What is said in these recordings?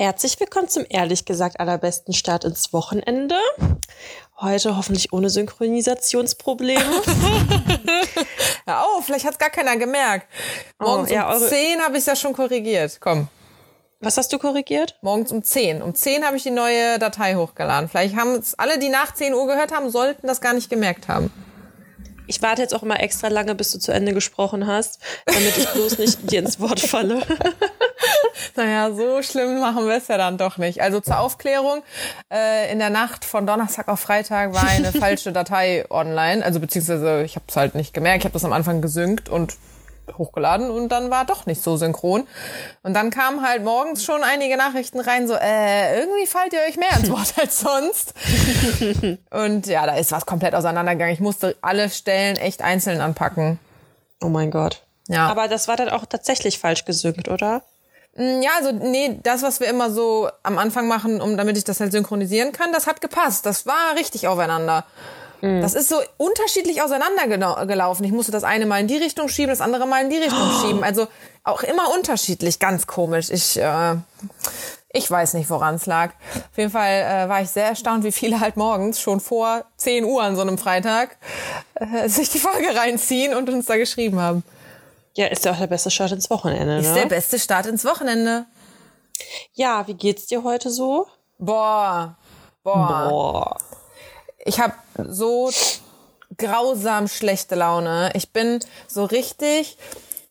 Herzlich willkommen zum ehrlich gesagt allerbesten Start ins Wochenende. Heute hoffentlich ohne Synchronisationsprobleme. ja, oh, vielleicht hat es gar keiner gemerkt. Oh, Morgens oh, ja, um 10 habe ich es ja schon korrigiert. Komm. Was hast du korrigiert? Morgens um 10. Um 10 habe ich die neue Datei hochgeladen. Vielleicht haben es alle, die nach 10 Uhr gehört haben, sollten das gar nicht gemerkt haben. Ich warte jetzt auch immer extra lange, bis du zu Ende gesprochen hast, damit ich bloß nicht dir ins Wort falle. naja, so schlimm machen wir es ja dann doch nicht. Also zur Aufklärung, äh, in der Nacht von Donnerstag auf Freitag war eine falsche Datei online. Also beziehungsweise ich habe es halt nicht gemerkt. Ich habe das am Anfang gesynkt und hochgeladen und dann war doch nicht so synchron. Und dann kamen halt morgens schon einige Nachrichten rein, so, äh, irgendwie fallt ihr euch mehr ins Wort als sonst. und ja, da ist was komplett auseinandergegangen. Ich musste alle Stellen echt einzeln anpacken. Oh mein Gott. Ja. Aber das war dann auch tatsächlich falsch gesynkt, oder? Mm, ja, also nee, das, was wir immer so am Anfang machen, um damit ich das halt synchronisieren kann, das hat gepasst. Das war richtig aufeinander. Mhm. Das ist so unterschiedlich auseinandergelaufen. Ich musste das eine mal in die Richtung schieben, das andere mal in die Richtung oh. schieben. Also auch immer unterschiedlich, ganz komisch. Ich, äh, ich weiß nicht, woran es lag. Auf jeden Fall äh, war ich sehr erstaunt, wie viele halt morgens schon vor 10 Uhr an so einem Freitag äh, sich die Folge reinziehen und uns da geschrieben haben. Ja, ist ja auch der beste Start ins Wochenende, ne? Ist der beste Start ins Wochenende. Ja, wie geht's dir heute so? Boah. Boah. Boah ich habe so grausam schlechte Laune. Ich bin so richtig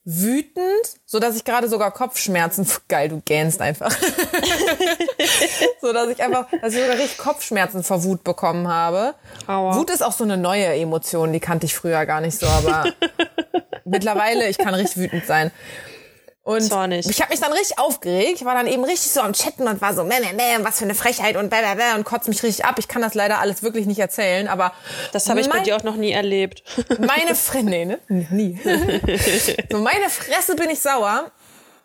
wütend, so dass ich gerade sogar Kopfschmerzen, geil, du gähnst einfach, so dass ich einfach, dass ich sogar richtig Kopfschmerzen vor Wut bekommen habe. Aua. Wut ist auch so eine neue Emotion, die kannte ich früher gar nicht so, aber mittlerweile, ich kann richtig wütend sein. Und Zornig. ich habe mich dann richtig aufgeregt. Ich war dann eben richtig so am Chatten und war so, meh, meh, meh, was für eine Frechheit und bäh, bäh, bäh, und kotzt mich richtig ab. Ich kann das leider alles wirklich nicht erzählen, aber das habe ich bei dir auch noch nie erlebt. Meine Fresse, nee, ne? Nie. so meine Fresse bin ich sauer.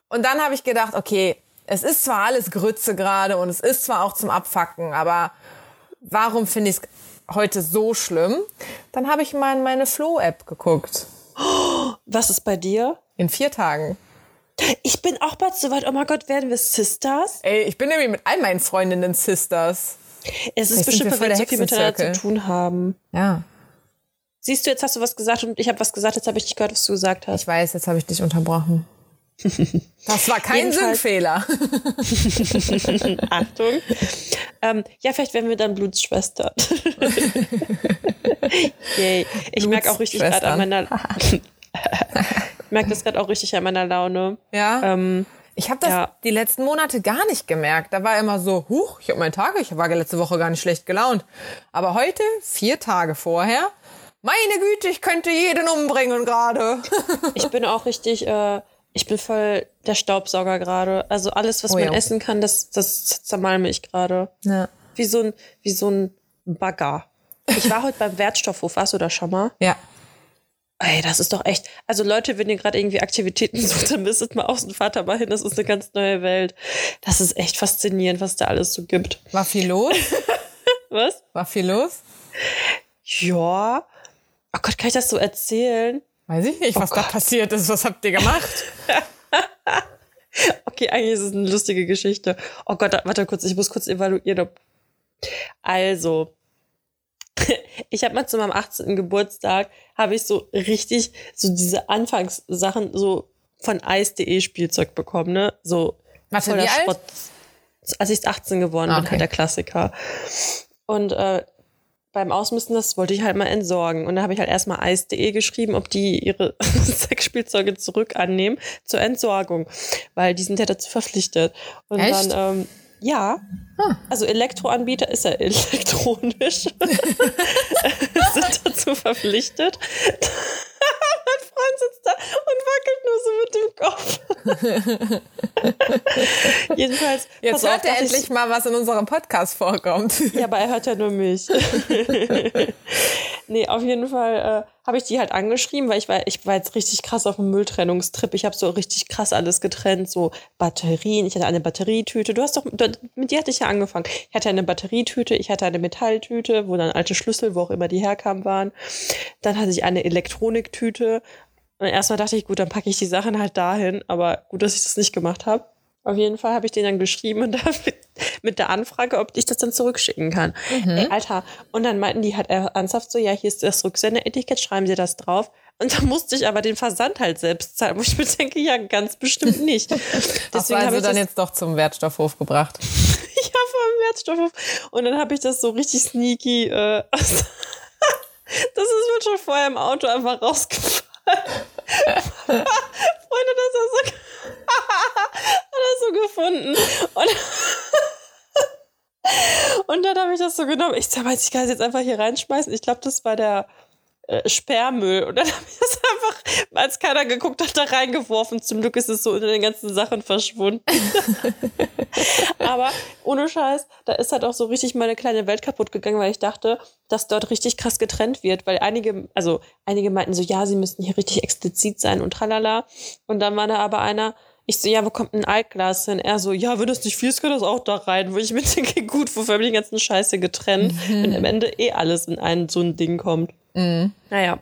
Und dann habe ich gedacht, okay, es ist zwar alles Grütze gerade und es ist zwar auch zum Abfacken, aber warum finde ich es heute so schlimm? Dann habe ich mal in meine Flow-App geguckt. Was ist bei dir? In vier Tagen. Ich bin auch bald so weit. Oh mein Gott, werden wir Sisters? Ey, ich bin nämlich mit all meinen Freundinnen Sisters. Es ist Vielleicht bestimmt, weil wir so viel miteinander zu tun haben. Ja. Siehst du, jetzt hast du was gesagt und ich habe was gesagt, jetzt habe ich nicht gehört, was du gesagt hast. Ich weiß, jetzt habe ich dich unterbrochen. Das war kein Sinnfehler. Achtung. Ähm, ja, vielleicht werden wir dann Blutsschwestern. Yay. Ich merke auch richtig gerade an meiner merke das gerade auch richtig an meiner Laune. Ja. Ähm, ich habe das ja. die letzten Monate gar nicht gemerkt. Da war immer so, huch, ich habe meinen Tag, ich war letzte Woche gar nicht schlecht gelaunt. Aber heute, vier Tage vorher, meine Güte, ich könnte jeden umbringen gerade. ich bin auch richtig, äh, ich bin voll der Staubsauger gerade. Also alles, was oh, man ja. essen kann, das, das zermalme ich gerade. Ja. Wie so ein, wie so ein Bagger. Ich war heute beim Wertstoffhof, warst du da schon mal? Ja. Ey, das ist doch echt. Also Leute, wenn ihr gerade irgendwie Aktivitäten sucht, dann müsstet mal Außenvater mal hin. Das ist eine ganz neue Welt. Das ist echt faszinierend, was da alles so gibt. War viel los? was? War viel los? Ja. Oh Gott, kann ich das so erzählen? Weiß ich nicht, oh was Gott. da passiert ist. Was habt ihr gemacht? okay, eigentlich ist es eine lustige Geschichte. Oh Gott, warte kurz, ich muss kurz evaluieren. Also, ich habe mal zu meinem 18. Geburtstag, habe ich so richtig so diese Anfangssachen so von Eis.de Spielzeug bekommen, ne? So Was voller Schrott. Als ich 18 geworden okay. bin, halt der Klassiker. Und äh, beim Ausmisten, das wollte ich halt mal entsorgen. Und da habe ich halt erstmal Eis.de geschrieben, ob die ihre Sexspielzeuge zurück annehmen zur Entsorgung. Weil die sind ja dazu verpflichtet. Und Echt? dann ähm, ja. Ah. Also Elektroanbieter ist ja elektronisch. Sind dazu verpflichtet. mein Freund sitzt da und wackelt nur so mit dem Kopf. Jedenfalls. Jetzt hört er endlich mal, was in unserem Podcast vorkommt. ja, aber er hört ja nur mich. Nee, auf jeden Fall äh, habe ich die halt angeschrieben, weil ich war, ich war jetzt richtig krass auf dem Mülltrennungstrip. Ich habe so richtig krass alles getrennt, so Batterien. Ich hatte eine Batterietüte. Du hast doch, mit dir hatte ich ja angefangen. Ich hatte eine Batterietüte, ich hatte eine Metalltüte, wo dann alte Schlüssel, wo auch immer die herkamen, waren. Dann hatte ich eine Elektroniktüte. Und erstmal dachte ich, gut, dann packe ich die Sachen halt dahin. Aber gut, dass ich das nicht gemacht habe. Auf jeden Fall habe ich den dann geschrieben und mit der Anfrage, ob ich das dann zurückschicken kann. Mhm. Ey, Alter. Und dann meinten die halt ernsthaft so, ja, hier ist das Rücksendeetikett, schreiben Sie das drauf. Und da musste ich aber den Versand halt selbst zahlen, wo ich mir denke, ja, ganz bestimmt nicht. Deswegen habe ich dann jetzt doch zum Wertstoffhof gebracht. ja, vom Wertstoffhof. Und dann habe ich das so richtig sneaky, äh, das ist mir schon vorher im Auto einfach rausgefallen. Freunde, das ist so, so gefunden. Und, und dann habe ich das so genommen. Ich sag ich kann es jetzt einfach hier reinschmeißen. Ich glaube, das war der äh, Sperrmüll. Und dann habe ich das einfach, als keiner geguckt hat, da reingeworfen. Zum Glück ist es so unter den ganzen Sachen verschwunden. Aber ohne Scheiß, da ist halt auch so richtig meine kleine Welt kaputt gegangen, weil ich dachte, dass dort richtig krass getrennt wird, weil einige, also einige meinten so, ja, sie müssten hier richtig explizit sein und tralala. Und dann war da aber einer, ich so, ja, wo kommt ein Altglas hin? Er so, ja, wenn das nicht viel ist, kann das auch da rein. Wo ich mir denke, gut, wofür haben die ganzen Scheiße getrennt, mhm. wenn am Ende eh alles in ein so ein Ding kommt. Mhm. Naja,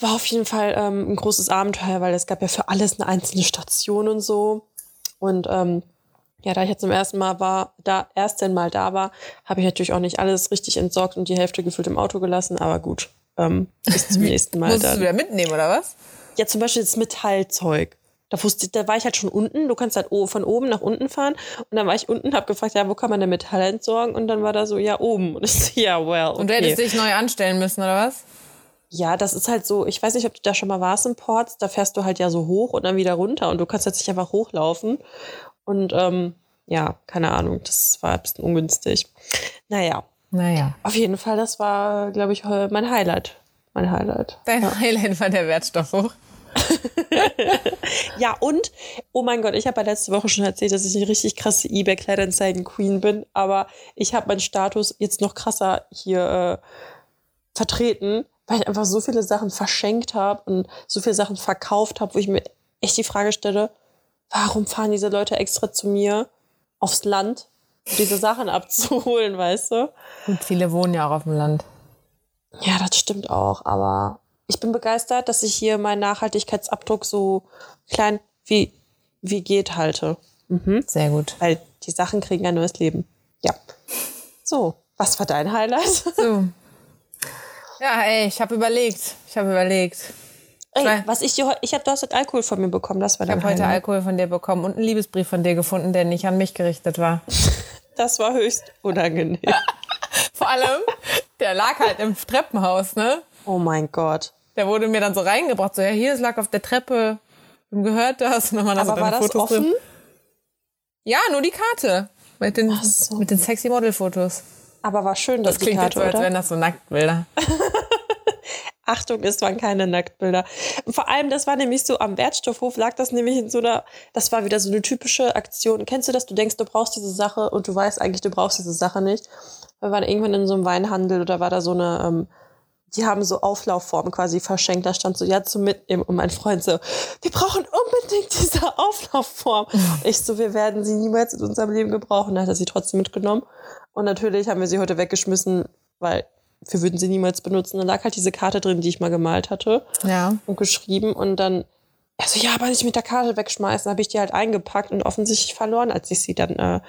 war auf jeden Fall ähm, ein großes Abenteuer, weil es gab ja für alles eine einzelne Station und so. Und ähm, ja, da ich jetzt zum ersten Mal war, da erst einmal da war, habe ich natürlich auch nicht alles richtig entsorgt und die Hälfte gefüllt im Auto gelassen. Aber gut, ähm, bis zum nächsten Mal. Musstest dann. du wieder mitnehmen oder was? Ja, zum Beispiel das Metallzeug. Da, wusste, da war ich halt schon unten. Du kannst halt von oben nach unten fahren. Und dann war ich unten, hab gefragt, ja, wo kann man denn Metall entsorgen? Und dann war da so, ja, oben. Und ich so, ja, well. Okay. Und du hättest dich neu anstellen müssen, oder was? Ja, das ist halt so, ich weiß nicht, ob du da schon mal warst in Ports, da fährst du halt ja so hoch und dann wieder runter und du kannst jetzt nicht einfach hochlaufen. Und ähm, ja, keine Ahnung, das war ein bisschen ungünstig. Naja. Naja. Auf jeden Fall, das war, glaube ich, mein Highlight. Mein Highlight. Dein ja. Highlight war der Wertstoffhoch. ja, und, oh mein Gott, ich habe ja letzte Woche schon erzählt, dass ich eine richtig krasse eBay Kleinanzeigen Queen bin, aber ich habe meinen Status jetzt noch krasser hier äh, vertreten, weil ich einfach so viele Sachen verschenkt habe und so viele Sachen verkauft habe, wo ich mir echt die Frage stelle, warum fahren diese Leute extra zu mir aufs Land, diese Sachen abzuholen, weißt du? Und viele wohnen ja auch auf dem Land. Ja, das stimmt auch, aber ich bin begeistert, dass ich hier meinen Nachhaltigkeitsabdruck so klein wie, wie geht halte. Mhm. Sehr gut. Weil die Sachen kriegen ein neues Leben. Ja. So, was war dein Highlight? So. Ja, ey, ich habe überlegt. Ich habe überlegt. Ey, was ich dir ich habe du hast heute Alkohol von mir bekommen, das war Ich habe heute Alkohol von dir bekommen und einen Liebesbrief von dir gefunden, der nicht an mich gerichtet war. Das war höchst unangenehm. Vor allem, der lag halt im Treppenhaus, ne? Oh mein Gott. Der wurde mir dann so reingebracht, so, ja, hier, es lag auf der Treppe. Du gehört das. Und dann waren Aber so war das Fotos offen? Drin. Ja, nur die Karte. Mit den, so. mit den sexy Model-Fotos. Aber war schön, dass das klingt Karte, jetzt so, als wären das so Nacktbilder. Achtung, es waren keine Nacktbilder. vor allem, das war nämlich so, am Wertstoffhof lag das nämlich in so einer, das war wieder so eine typische Aktion. Kennst du das? Du denkst, du brauchst diese Sache und du weißt eigentlich, du brauchst diese Sache nicht. Wir waren irgendwann in so einem Weinhandel oder war da so eine, ähm, die haben so Auflaufformen quasi verschenkt. Da stand so, ja, zum Mitnehmen. Und mein Freund so, wir brauchen unbedingt diese Auflaufform. ich so, wir werden sie niemals in unserem Leben gebrauchen. Da hat er sie trotzdem mitgenommen. Und natürlich haben wir sie heute weggeschmissen, weil wir würden sie niemals benutzen. Da lag halt diese Karte drin, die ich mal gemalt hatte. Ja. Und geschrieben. Und dann also ja, aber nicht mit der Karte wegschmeißen, habe ich die halt eingepackt und offensichtlich verloren, als ich sie dann, äh,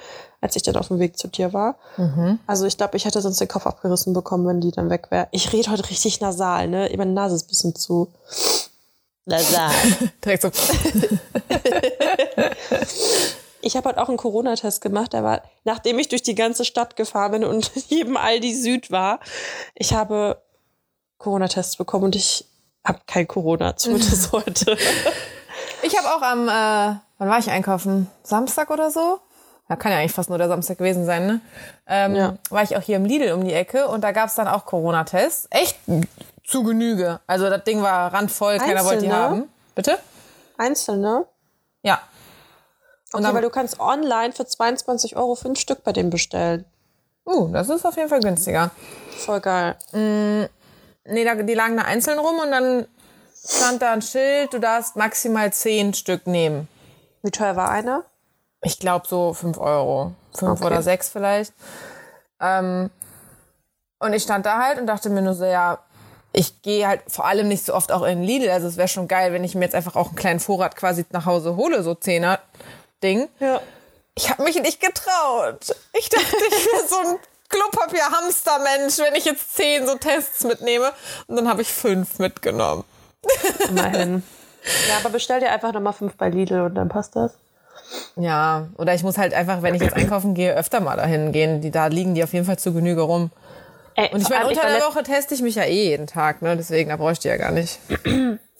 als ich dann auf dem Weg zu dir war. Mhm. Also ich glaube, ich hätte sonst den Kopf abgerissen bekommen, wenn die dann weg wäre. Ich rede heute richtig nasal, ne? Meine Nase ist ein bisschen zu nasal. Direkt so. ich habe halt auch einen Corona-Test gemacht. War, nachdem ich durch die ganze Stadt gefahren bin und jedem Aldi Süd war, ich habe Corona-Tests bekommen und ich habe kein Corona, zumindest heute. Ich habe auch am, äh, wann war ich einkaufen? Samstag oder so? Ja, kann ja eigentlich fast nur der Samstag gewesen sein, ne? Ähm, ja. War ich auch hier im Lidl um die Ecke und da gab's dann auch Corona-Tests. Echt zu Genüge. Also das Ding war randvoll, keiner wollte die haben. Bitte? Einzelne? Ja. Und okay, dann, weil du kannst online für 22 Euro fünf Stück bei dem bestellen. Uh, das ist auf jeden Fall günstiger. Voll geil. Mm, nee, da, die lagen da einzeln rum und dann stand da ein Schild, du darfst maximal zehn Stück nehmen. Wie teuer war einer? Ich glaube so fünf Euro. Fünf okay. oder sechs vielleicht. Ähm, und ich stand da halt und dachte mir nur so, ja, ich gehe halt vor allem nicht so oft auch in Lidl. Also es wäre schon geil, wenn ich mir jetzt einfach auch einen kleinen Vorrat quasi nach Hause hole, so Zehner. Ding. Ja. Ich habe mich nicht getraut. Ich dachte, ich wäre so ein Klopapier-Hamster-Mensch, wenn ich jetzt zehn so Tests mitnehme. Und dann habe ich fünf mitgenommen. Immerhin. Ja, aber bestell dir einfach nochmal fünf bei Lidl und dann passt das. Ja, oder ich muss halt einfach, wenn ich jetzt einkaufen gehe, öfter mal dahin gehen. Die, da liegen die auf jeden Fall zu Genüge rum. Ey, Und ich meine, unter der war Woche teste ich mich ja eh jeden Tag, ne? Deswegen, da brauche ich die ja gar nicht.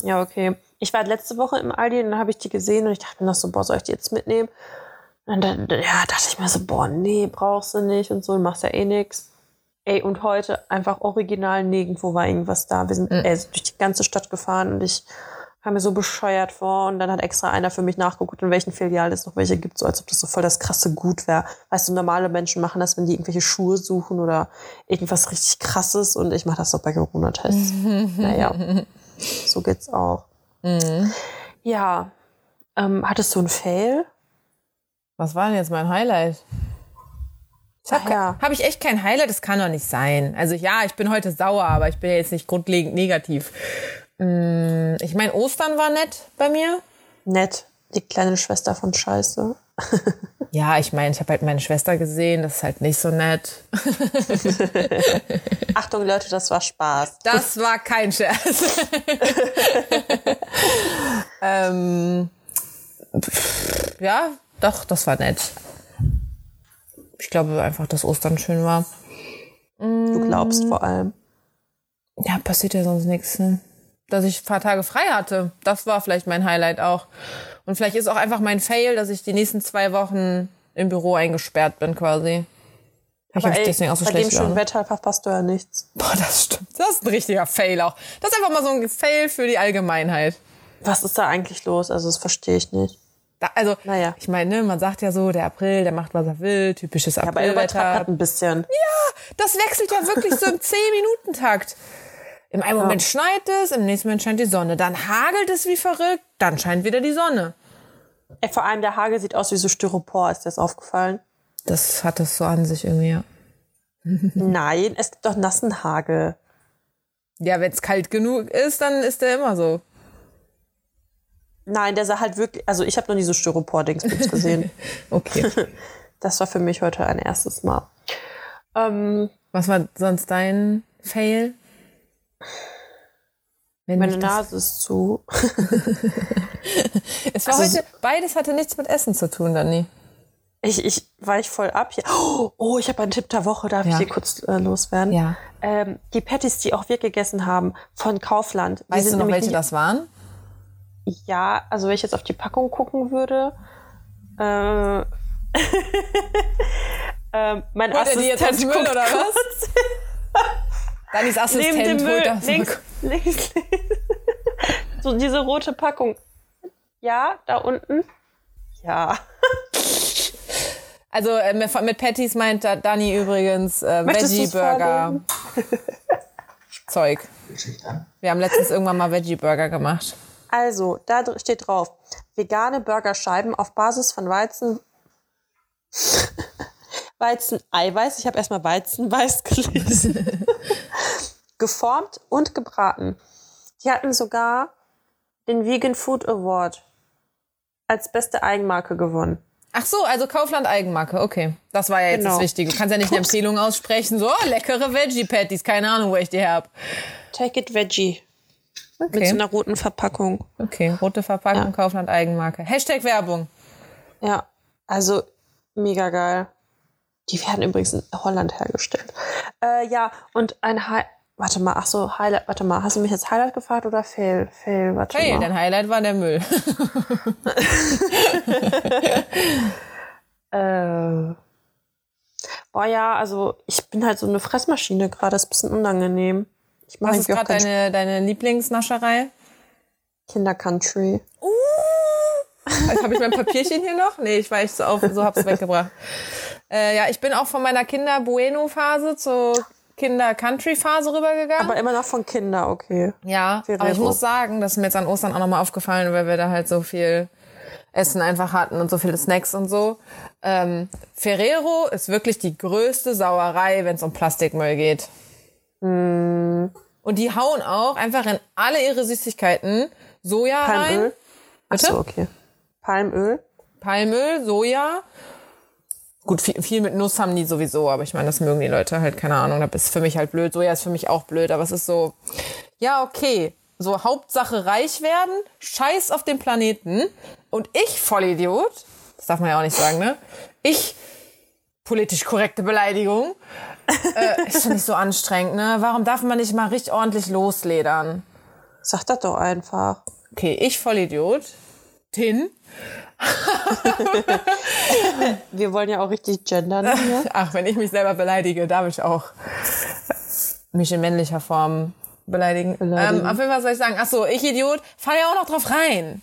Ja, okay. Ich war letzte Woche im Aldi und dann habe ich die gesehen und ich dachte mir noch so, boah, soll ich die jetzt mitnehmen? Und dann ja, dachte ich mir so, boah, nee, brauchst du nicht und so, du machst ja eh nix. Ey, und heute einfach original nirgendwo war irgendwas da. Wir sind Mhm. ey, durch die ganze Stadt gefahren und ich kam mir so bescheuert vor und dann hat extra einer für mich nachgeguckt, in welchen Filialen es noch welche gibt, so als ob das so voll das krasse Gut wäre. Weißt du, normale Menschen machen das, wenn die irgendwelche Schuhe suchen oder irgendwas richtig krasses und ich mache das doch bei Corona-Tests. naja, so geht's auch. Mhm. Ja, ähm, hattest du einen Fail? Was war denn jetzt mein Highlight? Ich habe Ach ja. hab ich echt kein Highlight, das kann doch nicht sein. Also ja, ich bin heute sauer, aber ich bin ja jetzt nicht grundlegend negativ. Mm, Ich meine, Ostern war nett bei mir. Nett, die kleine Schwester von Scheiße. Ja, ich meine, ich habe halt meine Schwester gesehen, das ist halt nicht so nett. Achtung, Leute, das war Spaß. Das war kein Scherz. ähm, pff, ja, doch, das war nett. Ich glaube einfach, dass Ostern schön war. Du glaubst vor allem. Ja, passiert ja sonst nichts. Ne? Dass ich ein paar Tage frei hatte, das war vielleicht mein Highlight auch. Und vielleicht ist auch einfach mein Fail, dass ich die nächsten zwei Wochen im Büro eingesperrt bin quasi. Ich Aber habe ey, deswegen auch so bei dem schlecht schönen Laune. Wetter verpasst du ja nichts. Boah, das stimmt. Das ist ein richtiger Fail auch. Das ist einfach mal so ein Fail für die Allgemeinheit. Was ist da eigentlich los? Also, das verstehe ich nicht. Da, also, Naja. ich meine, ne, man sagt ja so, der April, der macht, was er will, typisches Aber er übertreibt Aprilwetter. grad ein bisschen. Das wechselt ja wirklich so im 10-Minuten-Takt. Im einen Moment schneit es, im nächsten Moment scheint die Sonne. Dann hagelt es wie verrückt, dann scheint wieder die Sonne. Ey, vor allem der Hagel sieht aus wie so Styropor. Ist dir das aufgefallen? Das hat es so an sich irgendwie, ja. Nein, es gibt doch nassen Hagel. Ja, wenn es kalt genug ist, dann ist der immer so. Nein, der sah halt wirklich. Also, ich habe noch nie so Styropor-Dingsbums gesehen. Okay. das war für mich heute ein erstes Mal. Ähm, Was war sonst dein Fail? Wenn meine Nase ist zu. Es war Also heute, beides hatte nichts mit Essen zu tun, Dani. Ich, ich weich voll ab hier. Oh, ich habe einen Tipp der Woche, darf Ja. ich hier kurz äh, loswerden? Ja. Ähm, die Patties, die auch wir gegessen haben, von Kaufland. Weißt du noch, welche das waren? Ja, also wenn ich jetzt auf die Packung gucken würde. Äh, ähm, mein Holt er die jetzt Assistent Müll oder was? Neben Assistent dem Müll, holt das. links, links, so diese rote Packung. Ja, da unten. Ja. Also äh, mit, mit Patties meint da Dani übrigens äh, Möchtest du's Veggie-Burger. Zeug. Wir haben letztens irgendwann mal Veggie-Burger gemacht. Also, da steht drauf: vegane Burgerscheiben auf Basis von Weizen. Weizen-Eiweiß. Ich habe erstmal Weizenweiß gelesen. Geformt und gebraten. Die hatten sogar den Vegan Food Award als beste Eigenmarke gewonnen. Ach so, also Kaufland Eigenmarke, okay. Das war ja jetzt Genau. das Wichtige. Du kannst ja nicht eine. Empfehlung aussprechen, so oh, leckere Veggie-Patties, keine Ahnung, wo ich die hab. Take it Veggie. Mit so Okay, einer roten Verpackung. okay. rote Verpackung, Ja. Kaufland Eigenmarke. Hashtag Werbung. Ja, also mega geil. Die werden übrigens in Holland hergestellt. Äh, ja, und ein Warte mal, ach so, Highlight, warte mal, hast du mich jetzt Highlight gefragt oder Fail? Fail, warte Hey, mal. dein Highlight war der Müll. Äh, boah, ja, also ich bin halt so eine Fressmaschine gerade, ist ein bisschen unangenehm. Ich Was ist gerade deine, deine Lieblingsnascherei? Kinder-Country. Also, Habe ich mein Papierchen hier noch? Nee, ich weiß, so, auf, so hab's weggebracht. Äh, ja, ich bin auch von meiner Kinder-Bueno-Phase zur Kinder-Country-Phase rübergegangen. Aber immer noch von Kinder, okay. ja, aber ich Ferrero. muss sagen, das ist mir jetzt an Ostern auch nochmal aufgefallen, weil wir da halt so viel Essen einfach hatten und so viele Snacks und so. Ähm, Ferrero ist wirklich die größte Sauerei, wenn es um Plastikmüll geht. Hm. Und die hauen auch einfach in alle ihre Süßigkeiten Soja rein. Palmöl. Achso, okay. Palmöl. Palmöl, Soja. Gut, viel, viel mit Nuss haben die sowieso, aber ich meine, das mögen die Leute halt, keine Ahnung. Das ist für mich halt blöd. Soja ist für mich auch blöd, aber es ist so, ja, okay. So, Hauptsache reich werden, scheiß auf den Planeten. Und ich, Vollidiot, das darf man ja auch nicht sagen, ne? Ich, politisch korrekte Beleidigung, äh, ist schon nicht so anstrengend, ne? Warum darf man nicht mal richtig ordentlich losledern? Sag das doch einfach. Okay, ich Vollidiot. Tin. Wir wollen ja auch richtig gendern hier. Ach, wenn ich mich selber beleidige, darf ich auch mich in männlicher Form beleidigen. beleidigen. Ähm, auf jeden Fall soll ich sagen, ach so, ich Idiot, fall ja auch noch drauf rein.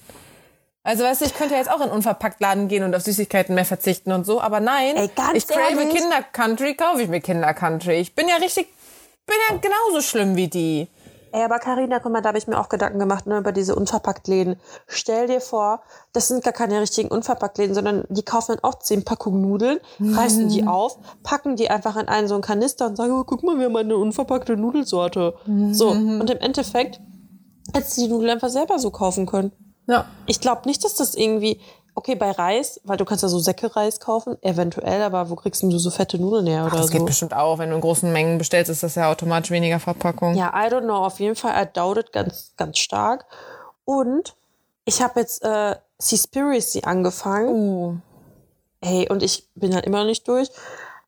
Also weißt du, ich könnte ja jetzt auch in unverpackt Laden gehen und auf Süßigkeiten mehr verzichten und so, aber nein, Ey, ich crave ehrlich? Kinder Country, kaufe ich mir Kinder Country. Ich bin ja richtig, bin ja genauso schlimm wie die. Ey, aber Carina, guck mal, da habe ich mir auch Gedanken gemacht ne, über diese Unverpacktläden. Stell dir vor, das sind gar keine richtigen Unverpacktläden, sondern die kaufen dann auch zehn Packungen Nudeln, reißen die auf, packen die einfach in einen so einen Kanister und sagen, oh, guck mal, wir haben eine unverpackte Nudelsorte. So, und im Endeffekt hättest du die Nudeln einfach selber so kaufen können. Ja. Ich glaube nicht, dass das irgendwie, okay, bei Reis, weil du kannst ja so Säcke Reis kaufen, eventuell, aber wo kriegst du so fette Nudeln her oder Das so? geht bestimmt auch. Wenn du in großen Mengen bestellst, ist das ja automatisch weniger Verpackung. Ja, I don't know. Auf jeden Fall, I doubt it ganz, ganz stark. Und ich habe jetzt äh, Seaspiracy angefangen. Uh. Hey, und ich bin halt immer noch nicht durch.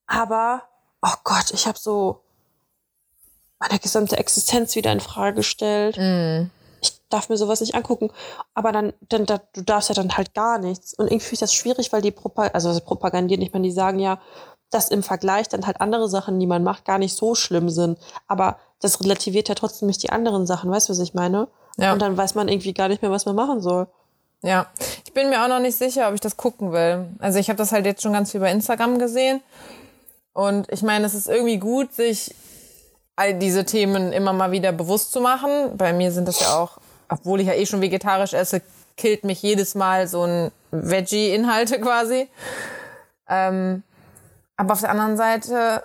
Aber, oh Gott, ich habe so meine gesamte Existenz wieder in Frage gestellt. Ich darf mir sowas nicht angucken. Aber dann, dann da, du darfst ja dann halt gar nichts. Und irgendwie finde ich das schwierig, weil die Propag also das propagandieren, ich meine, die sagen ja, dass im Vergleich dann halt andere Sachen, die man macht, gar nicht so schlimm sind. Aber das relativiert ja trotzdem nicht die anderen Sachen. Weißt du, was ich meine? Ja. Und dann weiß man irgendwie gar nicht mehr, was man machen soll. Ja, ich bin mir auch noch nicht sicher, ob ich das gucken will. Also ich habe das halt jetzt schon ganz viel bei Instagram gesehen. Und ich meine, es ist irgendwie gut, sich all diese Themen immer mal wieder bewusst zu machen. Bei mir sind das ja auch, obwohl ich ja eh schon vegetarisch esse, killt mich jedes Mal so ein Veggie-Inhalte quasi. Ähm, aber auf der anderen Seite,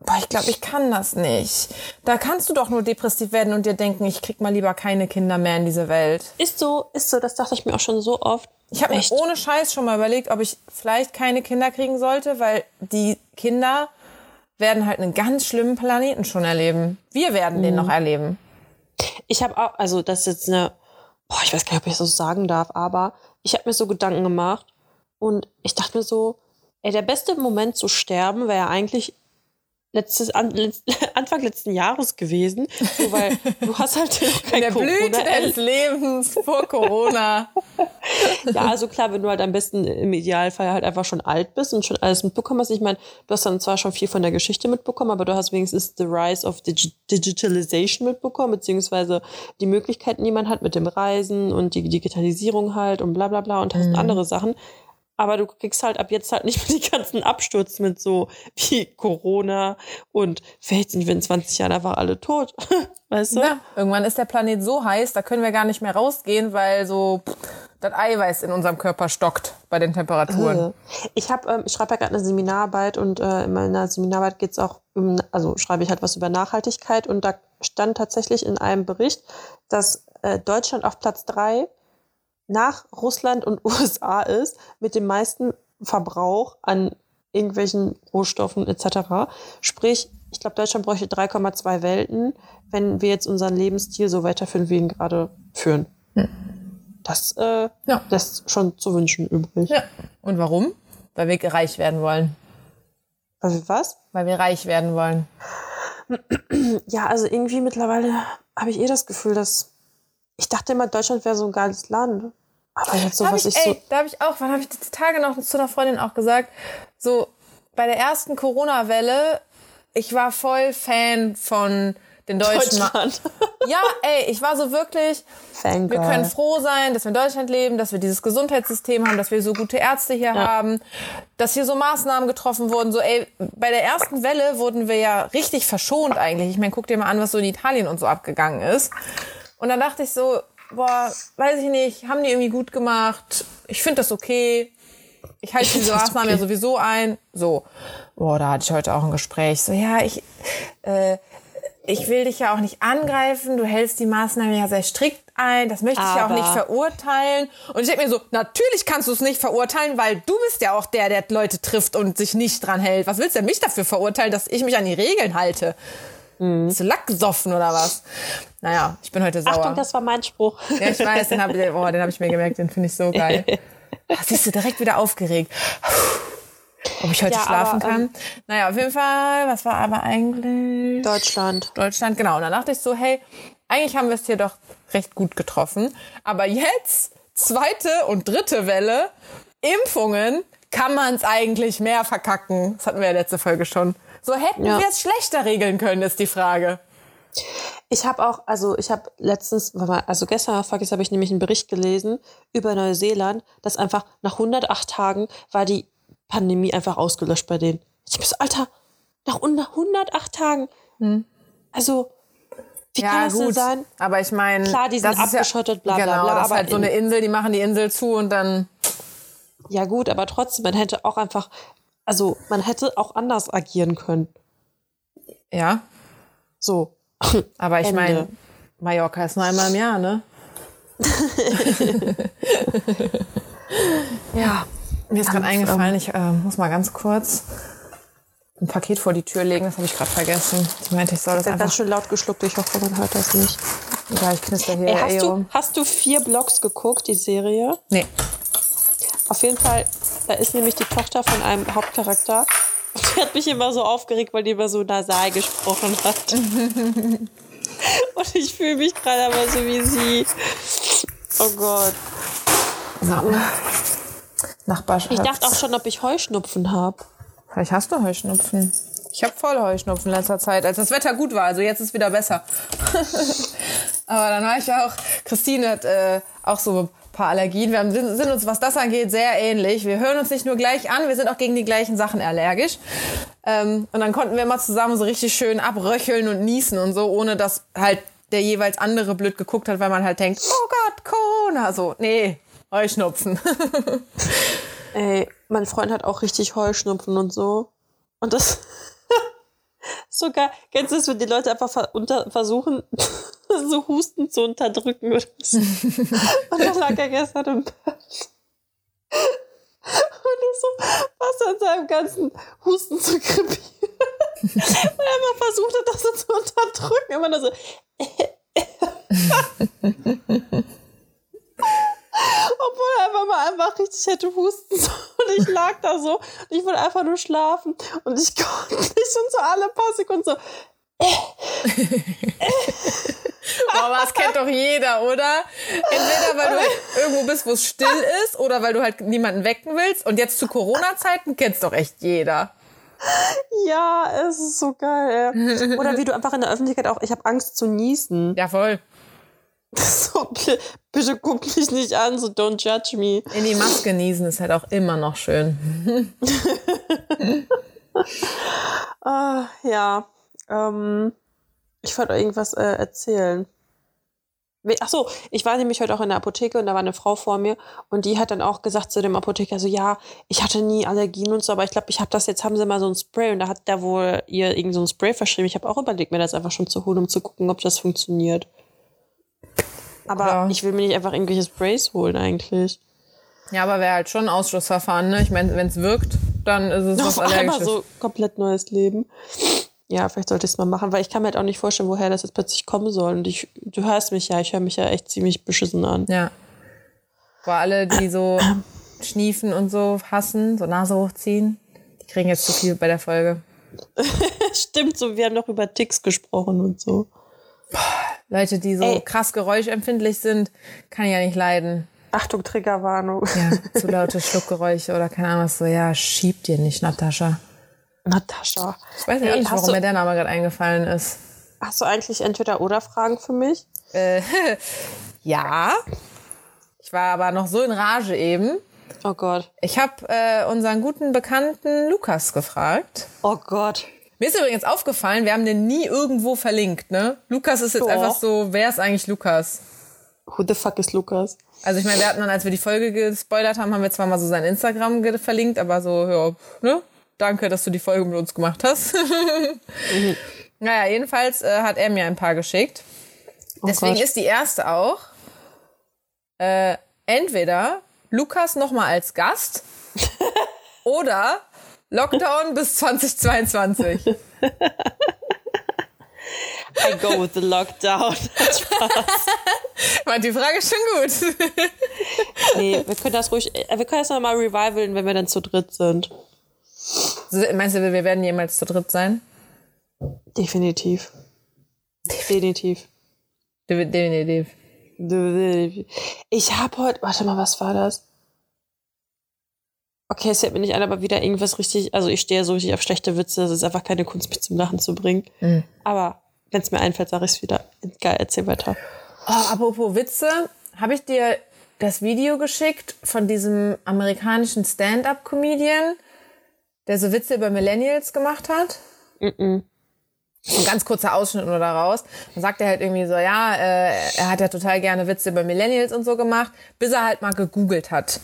boah, ich glaube, ich kann das nicht. Da kannst du doch nur depressiv werden und dir denken, ich krieg mal lieber keine Kinder mehr in diese Welt. Ist so, ist so, das dachte ich mir auch schon so oft. Ich habe mir Echt? ohne Scheiß schon mal überlegt, ob ich vielleicht keine Kinder kriegen sollte, weil die Kinder werden halt einen ganz schlimmen Planeten schon erleben. Wir werden den noch erleben. Ich habe auch, also das ist jetzt eine, boah, ich weiß gar nicht, ob ich das so sagen darf, aber ich habe mir so Gedanken gemacht und ich dachte mir so, ey, der beste Moment zu sterben wäre ja eigentlich letztes, an, letz, Anfang letzten Jahres gewesen, so, weil du hast halt noch kein In der Blüte Corona deines Lebens vor Corona. Ja, also klar, wenn du halt am besten im Idealfall halt einfach schon alt bist und schon alles mitbekommen hast. Ich meine, du hast dann zwar schon viel von der Geschichte mitbekommen, aber du hast wenigstens the rise of Digi Digitalization mitbekommen, beziehungsweise die Möglichkeiten, die man hat mit dem Reisen und die Digitalisierung halt und bla bla bla und hast andere Sachen. Aber du kriegst halt ab jetzt halt nicht mehr die ganzen Absturz mit so wie Corona und vielleicht sind wir in 20 Jahren einfach alle tot. Weißt du? Ja, irgendwann ist der Planet so heiß, da können wir gar nicht mehr rausgehen, weil so pff, das Eiweiß in unserem Körper stockt bei den Temperaturen. Ich habe, ähm, ich schreibe ja gerade eine Seminararbeit und äh, in meiner Seminararbeit geht's auch, um, also schreibe ich halt was über Nachhaltigkeit und da stand tatsächlich in einem Bericht, dass äh, Deutschland auf Platz drei nach Russland und USA ist mit dem meisten Verbrauch an irgendwelchen Rohstoffen etc. Sprich, ich glaube, Deutschland bräuchte 3,2 Welten, wenn wir jetzt unseren Lebensstil so weiterführen, wie wir ihn gerade führen. Das äh, Ja. lässt schon zu wünschen übrig. Ja. Und warum? Weil wir reich werden wollen. Also was? Weil wir reich werden wollen. Ja, also irgendwie mittlerweile habe ich eh das Gefühl, dass ich dachte immer, Deutschland wäre so ein geiles Land. Aber jetzt so, was ich, ich, so. ey, da habe ich auch, wann habe ich die Tage noch zu einer Freundin auch gesagt, so bei der ersten Corona-Welle, ich war voll Fan von den Deutschen. Deutschland. Ja, ey, ich war so wirklich, Fangirl. wir können froh sein, dass wir in Deutschland leben, dass wir dieses Gesundheitssystem haben, dass wir so gute Ärzte hier haben, dass hier so Maßnahmen getroffen wurden. So, ey, bei der ersten Welle wurden wir ja richtig verschont eigentlich. Ich meine, guck dir mal an, was so in Italien und so abgegangen ist. Und dann dachte ich so, boah, weiß ich nicht, haben die irgendwie gut gemacht. Ich finde das okay. Ich halte diese Maßnahmen ja okay. sowieso ein. So, boah, da hatte ich heute auch ein Gespräch. So, ja, ich, äh, ich will dich ja auch nicht angreifen, du hältst die Maßnahmen ja sehr strikt ein, das möchte ich ja auch nicht verurteilen. Und ich denke mir so, natürlich kannst du es nicht verurteilen, weil du bist ja auch der, der Leute trifft und sich nicht dran hält. Was willst du denn mich dafür verurteilen, dass ich mich an die Regeln halte? Mhm. Bist du Lack gesoffen oder was? Naja, ich bin heute sauer. Achtung, das war mein Spruch. Ja, ich weiß, den habe oh, hab ich mir gemerkt, den finde ich so geil. siehst du, direkt wieder aufgeregt. Ob ich heute ja, schlafen aber, kann? Ähm, naja, auf jeden Fall, was war aber eigentlich? Deutschland. Deutschland, genau. Und dann dachte ich so, hey, eigentlich haben wir es hier doch recht gut getroffen. Aber jetzt, zweite und dritte Welle, Impfungen, kann man es eigentlich mehr verkacken. Das hatten wir ja letzte Folge schon. So hätten ja. wir es schlechter regeln können, ist die Frage. Ich habe auch, also ich habe letztens, also gestern vergessen habe ich nämlich einen Bericht gelesen über Neuseeland, dass einfach nach 108 Tagen war die Pandemie einfach ausgelöscht bei denen. Ich bin so, Alter, nach 108 Tagen. Hm. Also, wie ja, kann das gut. denn sein? Aber ich meine, klar, die sind abgeschottet, bla bla genau, bla. Das ist halt so eine Insel, die machen die Insel zu und dann. Ja, gut, aber trotzdem, man hätte auch einfach, also man hätte auch anders agieren können. Ja. So. Aber ich meine, Mallorca ist nur einmal im Jahr, ne? ja. Mir ist gerade eingefallen, ich äh, muss mal ganz kurz ein Paket vor die Tür legen. Das habe ich gerade vergessen. Ich meinte, ich soll das, das einfach... ganz schön laut geschluckt. Ich hoffe, man hört das nicht. Ja, ich knister hier Ey, hast, eh du, hast du vier Blogs geguckt, die Serie? Nee. Auf jeden Fall, da ist nämlich die Tochter von einem Hauptcharakter. Die hat mich immer so aufgeregt, weil die immer so nasal gesprochen hat. Und ich fühle mich gerade aber so wie sie. Oh Gott. So. Nachbarschaft. Ich dachte auch schon, ob ich Heuschnupfen habe. Vielleicht hast du Heuschnupfen. Ich habe voll Heuschnupfen in letzter Zeit, als das Wetter gut war. Also jetzt ist wieder besser. Aber dann war ich auch, Christine hat äh, auch so paar Allergien. Wir sind, sind uns, was das angeht, sehr ähnlich. Wir hören uns nicht nur gleich an, wir sind auch gegen die gleichen Sachen allergisch. Ähm, und dann konnten wir mal zusammen so richtig schön abröcheln und niesen und so, ohne dass halt der jeweils andere blöd geguckt hat, weil man halt denkt, oh Gott, Corona. So, nee, Heuschnupfen. Ey, mein Freund hat auch richtig Heuschnupfen und so. Und das sogar, kennst du das, wenn die Leute einfach unter, versuchen, so Husten zu unterdrücken oder so. Und dann lag er gestern im Bett. Und ist so was an seinem ganzen Husten zu krepieren. Und er einfach versucht hat, das so zu unterdrücken. Immer nur so. Obwohl er einfach mal einfach richtig hätte husten sollen. Und ich lag da so und ich wollte einfach nur schlafen. Und ich konnte nicht und so alle paar Sekunden so. Boah, das kennt doch jeder, oder? Entweder weil du irgendwo bist, wo es still ist, oder weil du halt niemanden wecken willst. Und jetzt zu Corona-Zeiten kennt's doch echt jeder. Ja, es ist so geil. Oder wie du einfach in der Öffentlichkeit auch, ich habe Angst zu niesen. Ja, voll. So, bitte guck mich nicht an, so don't judge me. In die Maske niesen ist halt auch immer noch schön. ah, ja. Ähm, ich wollte irgendwas äh, erzählen. Ach so, ich war nämlich heute auch in der Apotheke und da war eine Frau vor mir und die hat dann auch gesagt zu dem Apotheker so, ja, ich hatte nie Allergien und so, aber ich glaube, ich habe das jetzt, haben sie mal so ein Spray und da hat der wohl ihr irgend so ein Spray verschrieben. Ich habe auch überlegt, mir das einfach schon zu holen, um zu gucken, ob das funktioniert. Aber ja. ich will mir nicht einfach irgendwelche Sprays holen eigentlich. Ja, aber wäre halt schon ein Ausschlussverfahren, ne? Ich meine, wenn es wirkt, dann ist es was Allergisches. so komplett neues Leben. Ja, vielleicht sollte ich es mal machen, weil ich kann mir halt auch nicht vorstellen, woher das jetzt plötzlich kommen soll. Und ich, du hörst mich ja, ich höre mich ja echt ziemlich beschissen an. Ja. Vor alle, die so schniefen und so hassen, so Nase hochziehen, die kriegen jetzt zu viel bei der Folge. Stimmt, so, wir haben noch über Ticks gesprochen und so. Leute, die so Ey. krass geräuschempfindlich sind, kann ich ja nicht leiden. Achtung, Triggerwarnung. Ja, zu laute Schluckgeräusche oder keine Ahnung was so. Ja, schieb dir nicht, Natascha. Natascha. Ich weiß nicht, warum du, mir der Name gerade eingefallen ist. Hast du eigentlich entweder oder Fragen für mich? Äh, ja. Ich war aber noch so in Rage eben. Oh Gott. Ich habe äh, unseren guten Bekannten Lukas gefragt. Oh Gott. Mir ist übrigens aufgefallen, wir haben den nie irgendwo verlinkt, ne? Lukas ist jetzt Doch. einfach so, wer ist eigentlich Lukas? Who the fuck ist Lukas? Also ich meine, wir hatten dann, als wir die Folge gespoilert haben, haben wir zwar mal so sein Instagram verlinkt, aber so, ja, ne? Danke, dass du die Folge mit uns gemacht hast. mhm. Naja, jedenfalls äh, hat er mir ein paar geschickt. Oh Deswegen Gott. ist die erste auch äh, entweder Lukas nochmal als Gast oder Lockdown bis 2022. I go with the lockdown. War die Frage ist schon gut. nee, wir können das ruhig, äh, wir können das nochmal revivalen, wenn wir dann zu dritt sind. Meinst du, wir werden jemals zu dritt sein? Definitiv. Definitiv. Definitiv. Ich habe heute, warte mal, was war das? Okay, es fällt mir nicht ein, aber wieder irgendwas richtig, also ich stehe so richtig auf schlechte Witze, das ist einfach keine Kunst, mich zum Lachen zu bringen. Mhm. Aber wenn es mir einfällt, sage ich es wieder. Geil, erzähl weiter. Oh, apropos Witze, habe ich dir das Video geschickt von diesem amerikanischen Stand-up-Comedian, der so Witze über Millennials gemacht hat? Mm So ein ganz kurzer Ausschnitt nur daraus. Dann sagt er halt irgendwie so, ja, äh, er hat ja total gerne Witze über Millennials und so gemacht, bis er halt mal gegoogelt hat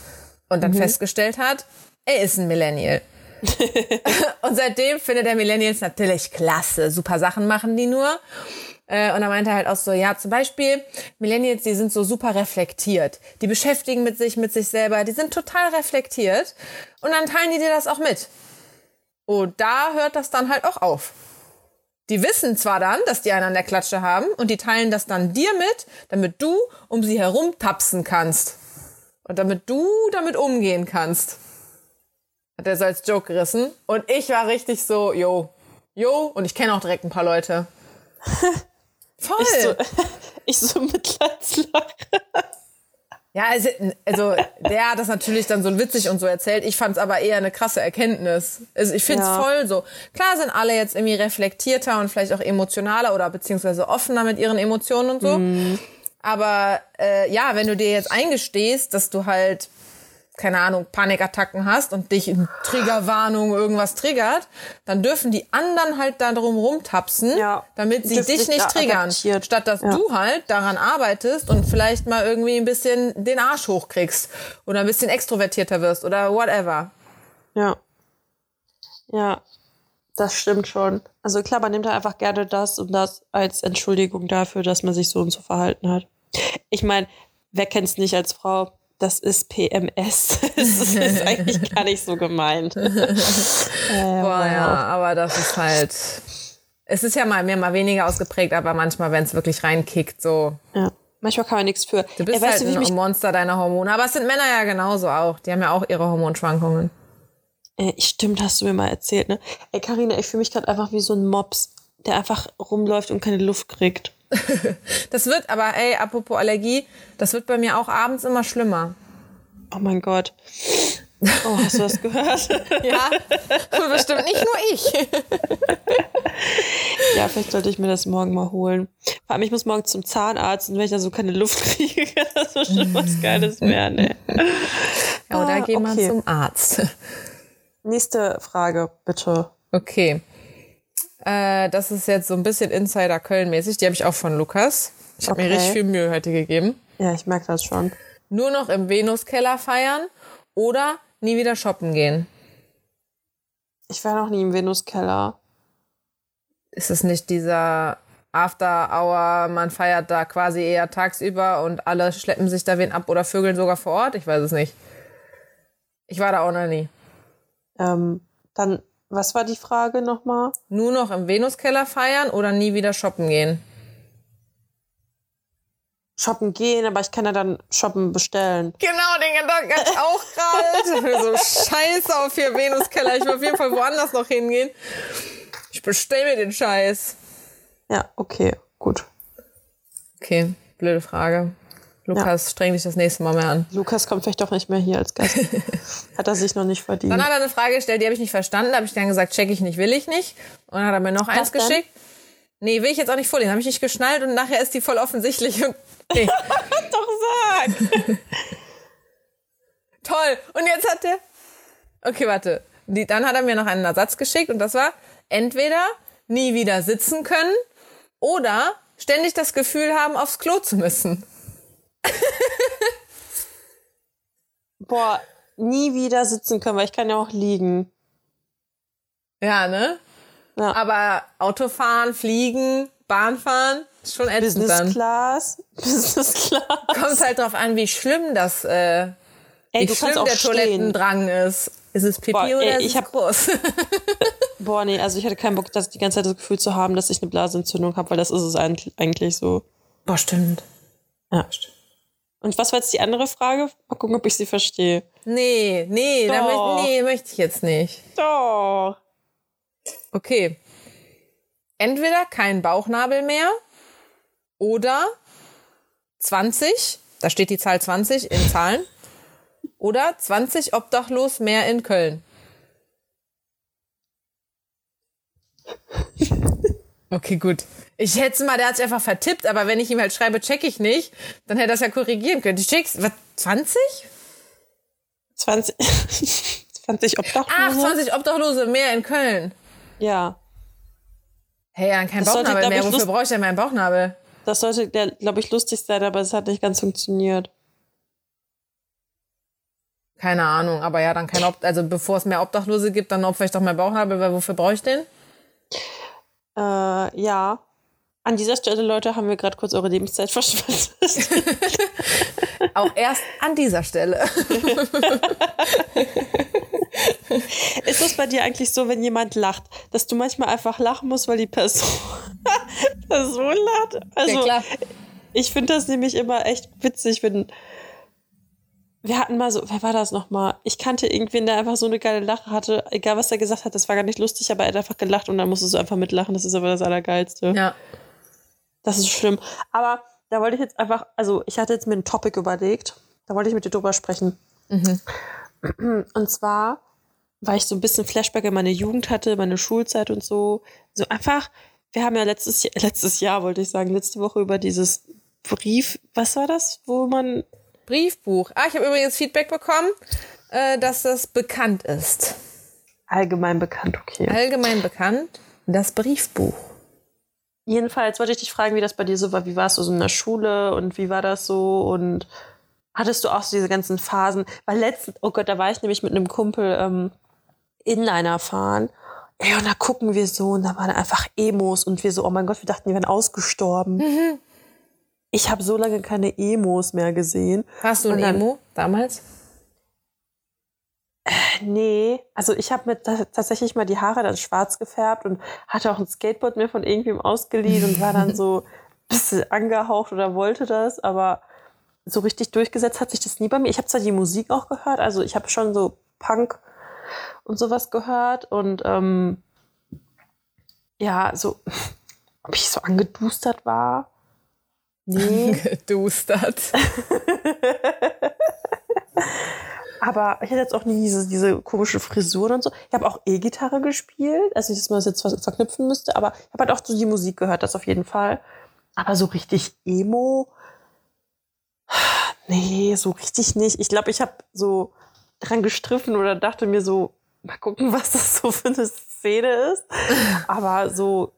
und dann festgestellt hat, er ist ein Millennial. und seitdem findet er Millennials natürlich klasse. Super Sachen machen die nur. Äh, Und dann meinte er halt auch so, ja, zum Beispiel, Millennials, die sind so super reflektiert. Die beschäftigen mit sich, mit sich selber. Die sind total reflektiert. Und dann teilen die dir das auch mit. Und da hört das dann halt auch auf. Die wissen zwar dann, dass die einen an der Klatsche haben und die teilen das dann dir mit, damit du um sie herum tapsen kannst. Und damit du damit umgehen kannst. Hat er so als Joke gerissen. Und ich war richtig so, yo, yo, und ich kenne auch direkt ein paar Leute. Voll. Ich so, ich so Mitleidslache. Ja, also, also der hat das natürlich dann so witzig und so erzählt. Ich fand es aber eher eine krasse Erkenntnis. Also ich finde es Ja. voll so. Klar sind alle jetzt irgendwie reflektierter und vielleicht auch emotionaler oder beziehungsweise offener mit ihren Emotionen und so. Aber äh, ja, wenn du dir jetzt eingestehst, dass du halt keine Ahnung, Panikattacken hast und dich in Triggerwarnung irgendwas triggert, dann dürfen die anderen halt da drum rumtapsen, Ja. damit sie dich nicht triggern. adaptiert. Statt dass Ja. du halt daran arbeitest und vielleicht mal irgendwie ein bisschen den Arsch hochkriegst oder ein bisschen extrovertierter wirst oder whatever. Ja. Ja, das stimmt schon. Also klar, man nimmt halt einfach gerne das und das als Entschuldigung dafür, dass man sich so und so verhalten hat. Ich meine, wer kennt's nicht als Frau? Das ist PMS. Das ist eigentlich gar nicht so gemeint. Äh, Boah, ja, aber das ist halt. Es ist ja mal mehr, mal weniger ausgeprägt, aber manchmal, wenn es wirklich reinkickt, so. ja. Manchmal kann man nichts für. Du bist Ey, weißt halt ich ein Monster deiner Hormone. Aber es sind Männer ja genauso auch. Die haben ja auch ihre Hormonschwankungen. Ey, stimmt, hast du mir mal erzählt, ne? Ey, Karina, ich fühle mich gerade einfach wie so ein Mops, der einfach rumläuft und keine Luft kriegt. Das wird aber, ey, apropos Allergie, das wird bei mir auch abends immer schlimmer. Oh mein Gott. Oh, hast du das gehört? Ja, bestimmt nicht nur ich. Ja, vielleicht sollte ich mir das morgen mal holen. Vor allem, ich muss morgen zum Zahnarzt und wenn ich da so keine Luft kriege, kann das bestimmt was Geiles werden, ey. Ja, oder Ah, geh mal okay. zum Arzt. Nächste Frage, bitte. Okay. Äh, das ist jetzt so ein bisschen Insider Köln-mäßig. Die habe ich auch von Lukas. Ich habe mir Okay. richtig viel Mühe heute gegeben. Ja, ich merke das schon. Nur noch im Venuskeller feiern oder nie wieder shoppen gehen. Ich war noch nie im Venuskeller. Ist es nicht dieser After Hour, man feiert da quasi eher tagsüber und alle schleppen sich da wen ab oder vögeln sogar vor Ort? Ich weiß es nicht. Ich war da auch noch nie. Ähm, dann, was war die Frage nochmal? Nur noch im Venuskeller feiern oder nie wieder shoppen gehen? Shoppen gehen, aber ich kann ja dann shoppen bestellen. Genau, den Gedanken hatte ich auch gerade. so scheiße auf hier Venuskeller. Ich will auf jeden Fall woanders noch hingehen. Ich bestell mir den Scheiß. Ja, okay, gut. Okay, blöde Frage. Lukas, streng dich das nächste Mal mehr an. Lukas kommt vielleicht doch nicht mehr hier als Gast. Hat er sich noch nicht verdient. Dann hat er eine Frage gestellt, die habe ich nicht verstanden. Da habe ich dann gesagt, check ich nicht, will ich nicht. Und dann hat er mir noch eins denn? geschickt. Nee, will ich jetzt auch nicht vorlesen. Habe ich nicht geschnallt und nachher ist die voll offensichtlich. Und, nee. doch sag! Toll. Und jetzt hat er. Okay, warte. Die, dann hat er mir noch einen Ersatz geschickt und das war entweder nie wieder sitzen können oder ständig das Gefühl haben, aufs Klo zu müssen. Boah, nie wieder sitzen können, weil ich kann ja auch liegen. Ja, ne? Ja. Aber Autofahren, Fliegen, Bahnfahren, schon ätzend Business dann. Class. Business Class. Kommt halt drauf an, wie schlimm das, äh, Ey, wie schlimm der stehen. Toilettendrang ist. Ist es Pipi Boah, ey, oder ist ich es hab- groß? Boah, nee, also ich hatte keinen Bock, das die ganze Zeit das Gefühl zu haben, dass ich eine Blasenentzündung habe, weil das ist es eigentlich so. Boah, stimmt. Ja. Und was war jetzt die andere Frage? Mal gucken, ob ich sie verstehe. Nee, nee, da Doch. möchte, nee, möchte ich jetzt nicht. Doch. Okay. Entweder kein Bauchnabel mehr oder 20, da steht die Zahl 20 in Zahlen, oder 20 obdachlos mehr in Köln. Okay, gut. Ich hätte mal, der hat sich einfach vertippt, aber wenn ich ihm halt schreibe, check ich nicht, dann hätte er das ja korrigieren können. Du checkst, was, 20? 20, 20 Obdachlose? Ach, 20 Obdachlose mehr in Köln. Ja. Hey, dann kein Das sollte, Bauchnabel glaub mehr. Wofür brauche ich denn meinen Bauchnabel? Das sollte, glaube ich, lustig sein, aber es hat nicht ganz funktioniert. Keine Ahnung, aber ja, dann kein Ob also bevor es mehr Obdachlose gibt, dann opfer ich doch meinen Bauchnabel, weil wofür brauche ich den? Äh, ja. An dieser Stelle, Leute, haben wir gerade kurz eure Lebenszeit verschwendet. Auch erst an dieser Stelle. Ist das bei dir eigentlich so, wenn jemand lacht, dass du manchmal einfach lachen musst, weil die Person, Person lacht? Also, ja, klar. ich finde das nämlich immer echt witzig, wenn. Wir hatten mal so, wer war das nochmal? Ich kannte irgendwen, der einfach so eine geile Lache hatte. Egal, was er gesagt hat, das war gar nicht lustig, aber er hat einfach gelacht und dann musstest du einfach mitlachen. Das ist aber das Allergeilste. Ja. Das ist schlimm. Aber da wollte ich jetzt einfach, also ich hatte jetzt mir ein Topic überlegt. Da wollte ich mit dir drüber sprechen. Und zwar, weil ich so ein bisschen Flashback in meine Jugend hatte, meine Schulzeit und so. So einfach, wir haben ja letztes, letztes Jahr, wollte ich sagen, letzte Woche über dieses Brief, was war das, wo man, Briefbuch. Ah, ich habe übrigens Feedback bekommen, äh, dass das bekannt ist. allgemein bekannt, okay. Allgemein bekannt, das Briefbuch. Jedenfalls wollte ich dich fragen, wie das bei dir so war. Wie warst du so in der Schule und wie war das so? Und hattest du auch so diese ganzen Phasen? Weil letztens, oh Gott, da war ich nämlich mit einem Kumpel ähm, Inliner fahren. Ey, und da gucken wir so und da waren einfach Emos und wir so, oh mein Gott, wir dachten, die wären ausgestorben. Ich habe so lange keine Emos mehr gesehen. Warst du ein dann- Emo damals? Nee, also ich habe mir ta- tatsächlich mal die Haare dann schwarz gefärbt und hatte auch ein Skateboard mir von irgendwem ausgeliehen und war dann so ein bisschen angehaucht oder wollte das, aber so richtig durchgesetzt hat sich das nie bei mir. Ich habe zwar die Musik auch gehört, also ich habe schon so Punk und sowas gehört und ähm, ja, so ob ich so angedustert war. Nee. Gedustert. Aber ich hatte jetzt auch nie diese, diese komische Frisuren und so. Ich habe auch E-Gitarre gespielt, also dass man das jetzt was verknüpfen müsste, aber ich habe halt auch so die Musik gehört, das auf jeden Fall. Aber so richtig Emo, nee, so richtig nicht. Ich glaube, ich habe so dran gestriffen oder dachte mir so, mal gucken, was das so für eine Szene ist. Aber so,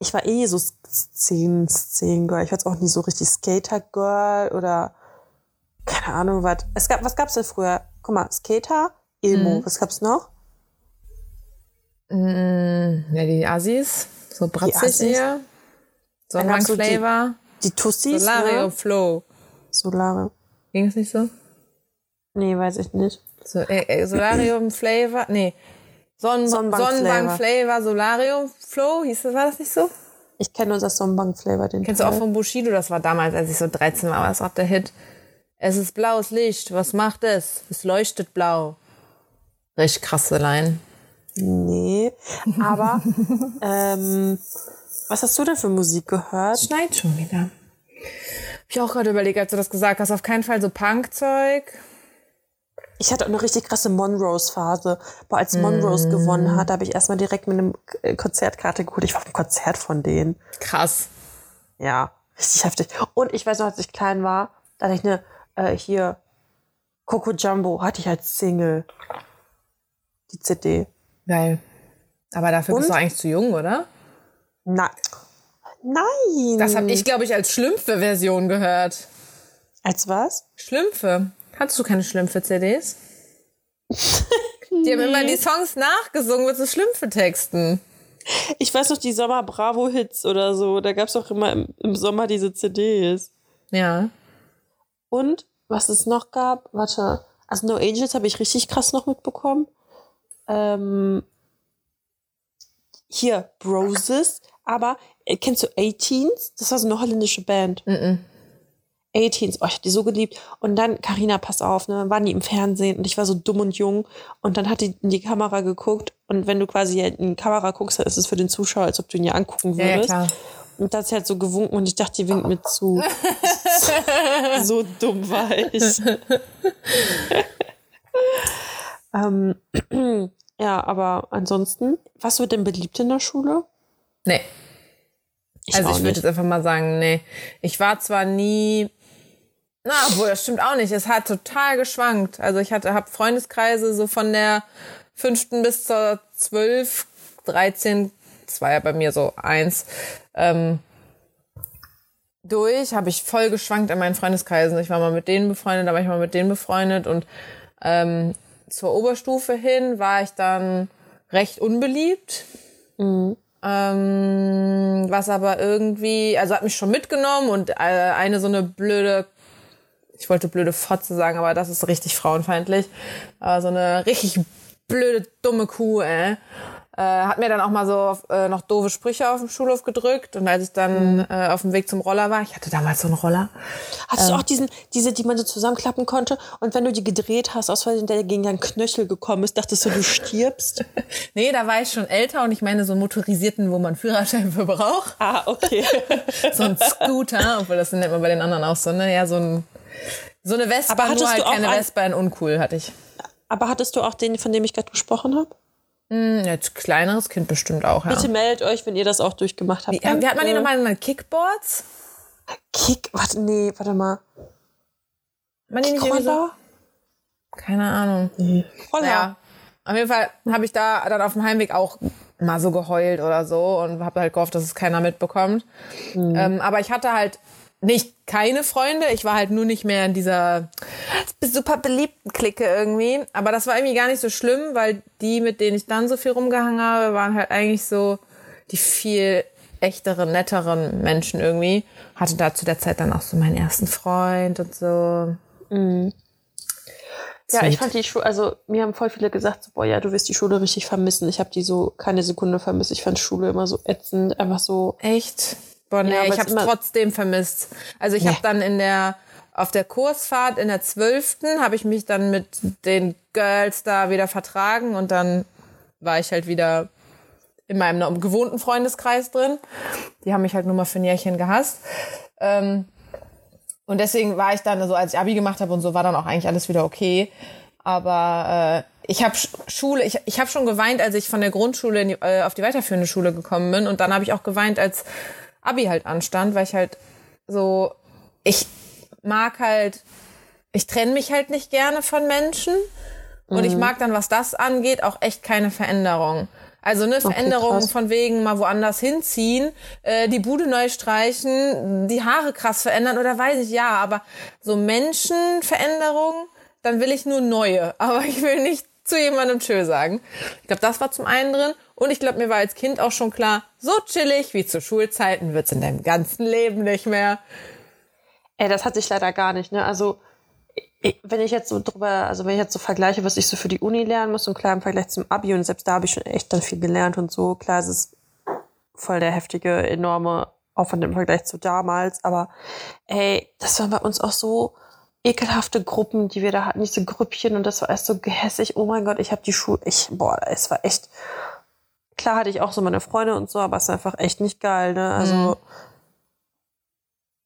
ich war eh so Szenen, Szenen-Girl. Ich war jetzt auch nie so richtig Skater-Girl oder keine Ahnung, was. Es gab, was gab's denn früher? Guck mal, Skater, Emo, was gab's noch? Mm, ja, die Assis. So bratzig Assis. eher. Dann gab's so die- Sonnenflavor. Die Tussis, Solario ne? Flow. Solare. Ging es nicht so? Nee, weiß ich nicht. so äh, äh, Solarium Flavor. Nee. Sonnen Sonnenbank Sonnenbank, Flavor. Flavor, Solarium Flow. Hieß das, war das nicht so? Ich kenne nur das Sonnenbank-Flavor, den Kennst du auch Teil. von Bushido? Das war damals, als ich so 13 war, war das auch der Hit. Es ist blaues Licht. Was macht es? Es leuchtet blau. Richtig krasse Line. Nee, aber ähm, was hast du denn für Musik gehört? Schneit schon wieder. Hab ich auch gerade überlegt, als du das gesagt hast. Auf keinen Fall so Punkzeug. Ich hatte auch eine richtig krasse Monrose-Phase. Boah, als Monrose Mm. gewonnen hat, habe ich erstmal direkt mit einem äh, Konzertkarte geholt. Ich war auf einem Konzert von denen. Krass. Ja, richtig heftig. Und ich weiß noch, als ich klein war, da hatte ich eine, äh, hier, Coco Jumbo hatte ich als Single. Die CD. Geil. Aber dafür bist Und? du eigentlich zu jung, oder? Nein. Nein. Das habe ich, glaube ich, als Schlümpfe-Version gehört. Als was? Schlümpfe. Hattest du keine Schlümpfe-CDs? Die haben immer die Songs nachgesungen mit so Schlümpfe-Texten. Ich weiß noch, die Sommer Bravo Hits oder so, da gab es auch immer im, im Sommer diese CDs. Ja. Und was es noch gab, warte, also No Angels habe ich richtig krass noch mitbekommen. Ähm, hier, Broses, aber äh, kennst du 18s? Das war so eine holländische Band. Mm -mm. 18s, oh, ich hab die so geliebt. Und dann, Karina, pass auf, ne, waren die im Fernsehen und ich war so dumm und jung. Und dann hat die in die Kamera geguckt. Und wenn du quasi in die Kamera guckst, dann ist es für den Zuschauer, als ob du ihn ja angucken würdest. Ja, ja, klar. Und das hat halt so gewunken und ich dachte, die winkt mit zu. so dumm war ich. ähm, ja, aber ansonsten, was wird denn beliebt in der Schule? Nee. Ich also ich würde jetzt einfach mal sagen, nee. Ich war zwar nie na, obwohl, das stimmt auch nicht. Es hat total geschwankt. Also ich hatte, habe Freundeskreise so von der fünften bis zur zwölf, dreizehn, das war ja bei mir so eins, ähm, durch, habe ich voll geschwankt in meinen Freundeskreisen. Ich war mal mit denen befreundet, da war ich mal mit denen befreundet und ähm, zur Oberstufe hin war ich dann recht unbeliebt. Mhm. Ähm, was aber irgendwie, also hat mich schon mitgenommen und äh, eine so eine blöde ich wollte blöde Fotze sagen, aber das ist richtig frauenfeindlich. Äh, so eine richtig blöde, dumme Kuh, ey. Äh, hat mir dann auch mal so äh, noch doofe Sprüche auf dem Schulhof gedrückt. Und als ich dann mhm. äh, auf dem Weg zum Roller war, ich hatte damals so einen Roller. Hattest ähm, du auch diesen, diese, die man so zusammenklappen konnte? Und wenn du die gedreht hast, aus Versehen der gegen deinen Knöchel gekommen ist, dachtest du, du stirbst? nee, da war ich schon älter und ich meine so einen motorisierten, wo man Führerschein für braucht. Ah, okay. so ein Scooter, obwohl das nennt man bei den anderen auch so, ne? Ja, so ein so eine Vespa, aber nur halt keine Vespa in uncool hatte ich. Aber hattest du auch den, von dem ich gerade gesprochen habe? Mm, jetzt kleineres Kind bestimmt auch, ja. Bitte meldet euch, wenn ihr das auch durchgemacht habt. Wie, wie hat man die nochmal genannt? Kickboards? Kick, warte, nee, warte mal. Man die nicht so? Keine Ahnung. Nee. Roller. Naja, auf jeden Fall habe ich da dann auf dem Heimweg auch mal so geheult oder so und habe halt gehofft, dass es keiner mitbekommt. Mhm. Ähm, aber ich hatte halt nicht keine Freunde. Ich war halt nur nicht mehr in dieser super beliebten Clique irgendwie. Aber das war irgendwie gar nicht so schlimm, weil die, mit denen ich dann so viel rumgehangen habe, waren halt eigentlich so die viel echteren, netteren Menschen irgendwie. Hatte da zu der Zeit dann auch so meinen ersten Freund und so. Mhm. Ja, ich fand die Schule, also mir haben voll viele gesagt, so, boah, ja, du wirst die Schule richtig vermissen. Ich habe die so keine Sekunde vermisst. Ich fand Schule immer so ätzend, einfach so. Echt? Boah, nee, ja, ich habe es trotzdem vermisst. Also ich nee. habe dann in der auf der Kursfahrt in der zwölften habe ich mich dann mit den Girls da wieder vertragen und dann war ich halt wieder in meinem gewohnten Freundeskreis drin. Die haben mich halt nur mal für ein Jährchen gehasst. Ähm, und deswegen war ich dann, so als ich Abi gemacht habe und so, war dann auch eigentlich alles wieder okay. Aber äh, ich habe Schule, ich, ich habe schon geweint, als ich von der Grundschule die, äh, auf die weiterführende Schule gekommen bin. Und dann habe ich auch geweint, als Abi halt anstand, weil ich halt so, ich mag halt, ich trenne mich halt nicht gerne von Menschen. Und ich mhm. mag dann, was das angeht, auch echt keine Veränderung. Also eine okay, Veränderung krass. von wegen mal woanders hinziehen, äh, die Bude neu streichen, die Haare krass verändern oder weiß ich, ja, aber so Menschenveränderung, dann will ich nur neue. Aber ich will nicht zu jemandem Tschö sagen. Ich glaube, das war zum einen drin. Und ich glaube, mir war als Kind auch schon klar, so chillig wie zu Schulzeiten wird's in deinem ganzen Leben nicht mehr. Ey, das hatte ich leider gar nicht, ne? Also, wenn ich jetzt so drüber, also wenn ich jetzt so vergleiche, was ich so für die Uni lernen muss und klar im Vergleich zum Abi und selbst da habe ich schon echt dann viel gelernt und so, klar, es ist voll der heftige, enorme Aufwand im Vergleich zu damals, aber ey, das war bei uns auch so ekelhafte Gruppen, die wir da hatten, diese Grüppchen und das war erst so gehässig, oh mein Gott, ich habe die Schule, ich, boah, es war echt, Klar hatte ich auch so meine Freunde und so, aber es ist einfach echt nicht geil, ne? Also, mhm.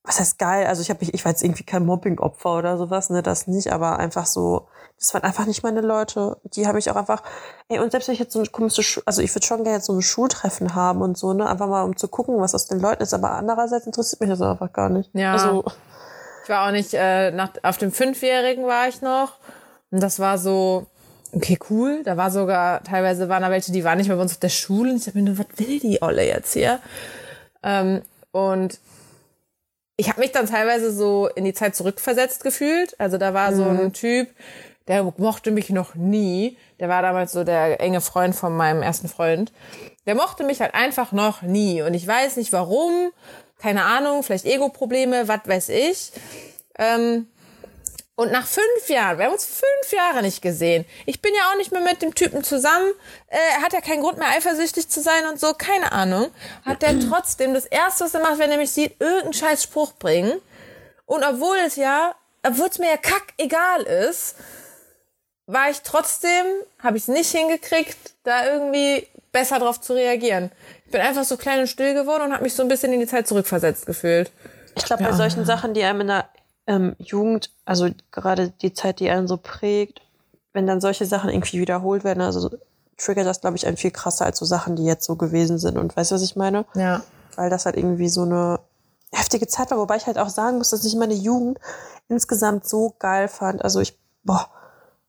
was heißt geil? Also ich habe ich war jetzt irgendwie kein Mobbing-Opfer oder sowas, ne? Das nicht, aber einfach so, das waren einfach nicht meine Leute. Die habe ich auch einfach, ey, und selbst wenn ich jetzt so eine komische, also ich würde schon gerne jetzt so ein Schultreffen haben und so, ne? Einfach mal um zu gucken, was aus den Leuten ist, aber andererseits interessiert mich das einfach gar nicht. Ja. Also, ich war auch nicht, äh, nach, auf dem Fünfjährigen war ich noch. Und das war so, okay, cool. Da war sogar, teilweise waren da welche, die waren nicht mehr bei uns auf der Schule. Und ich dachte mir nur, was will die Olle jetzt hier? Ähm, und ich habe mich dann teilweise so in die Zeit zurückversetzt gefühlt. Also da war mhm. so ein Typ, der mochte mich noch nie. Der war damals so der enge Freund von meinem ersten Freund. Der mochte mich halt einfach noch nie. Und ich weiß nicht warum. Keine Ahnung, vielleicht Ego-Probleme, was weiß ich. Ähm, und nach fünf Jahren, wir haben uns fünf Jahre nicht gesehen. Ich bin ja auch nicht mehr mit dem Typen zusammen. Äh, er hat ja keinen Grund mehr eifersüchtig zu sein und so, keine Ahnung. Hat der trotzdem das erste, was er macht, wenn er mich sieht, irgendeinen scheiß Spruch bringen. Und obwohl es ja, obwohl es mir ja kack egal ist, war ich trotzdem, habe ich es nicht hingekriegt, da irgendwie besser drauf zu reagieren. Ich bin einfach so klein und still geworden und habe mich so ein bisschen in die Zeit zurückversetzt gefühlt. Ich glaube, bei solchen Sachen, die einem in der ähm, Jugend, also gerade die Zeit, die einen so prägt, wenn dann solche Sachen irgendwie wiederholt werden, also triggert das, glaube ich, einen viel krasser als so Sachen, die jetzt so gewesen sind. Und weißt du, was ich meine? Ja. Weil das halt irgendwie so eine heftige Zeit war, wobei ich halt auch sagen muss, dass ich meine Jugend insgesamt so geil fand. Also ich, boah,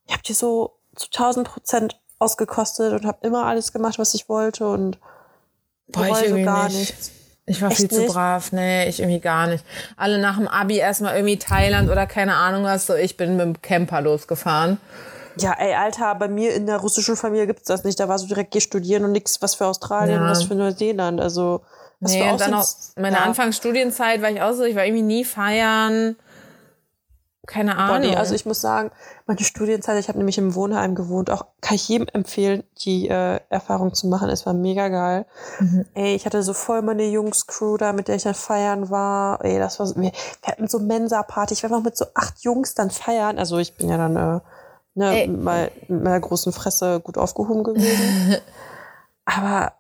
ich habe die so zu 1000 Prozent ausgekostet und habe immer alles gemacht, was ich wollte und boah, ich so gar nicht. nichts. Ich war Echt viel nicht? zu brav, nee, ich irgendwie gar nicht. Alle nach dem Abi erstmal irgendwie Thailand oder keine Ahnung was, so ich bin mit dem Camper losgefahren. Ja, ey, Alter, bei mir in der russischen Familie gibt's das nicht. Da war so direkt geh studieren und nix was für Australien ja. was für Neuseeland. Also, was nee, und dann auch meine ja. Anfangsstudienzeit war ich auch so, ich war irgendwie nie feiern keine Ahnung. Body. Also ich muss sagen, meine Studienzeit, ich habe nämlich im Wohnheim gewohnt, auch kann ich jedem empfehlen, die äh, Erfahrung zu machen. Es war mega geil. Mhm. Ey, ich hatte so voll meine Jungs-Crew da, mit der ich dann feiern war. Ey, das war so, wir, wir hatten so Mensa-Party. Ich war noch mit so acht Jungs dann feiern. Also ich bin ja dann äh, ne, mal mit meiner großen Fresse gut aufgehoben gewesen. Aber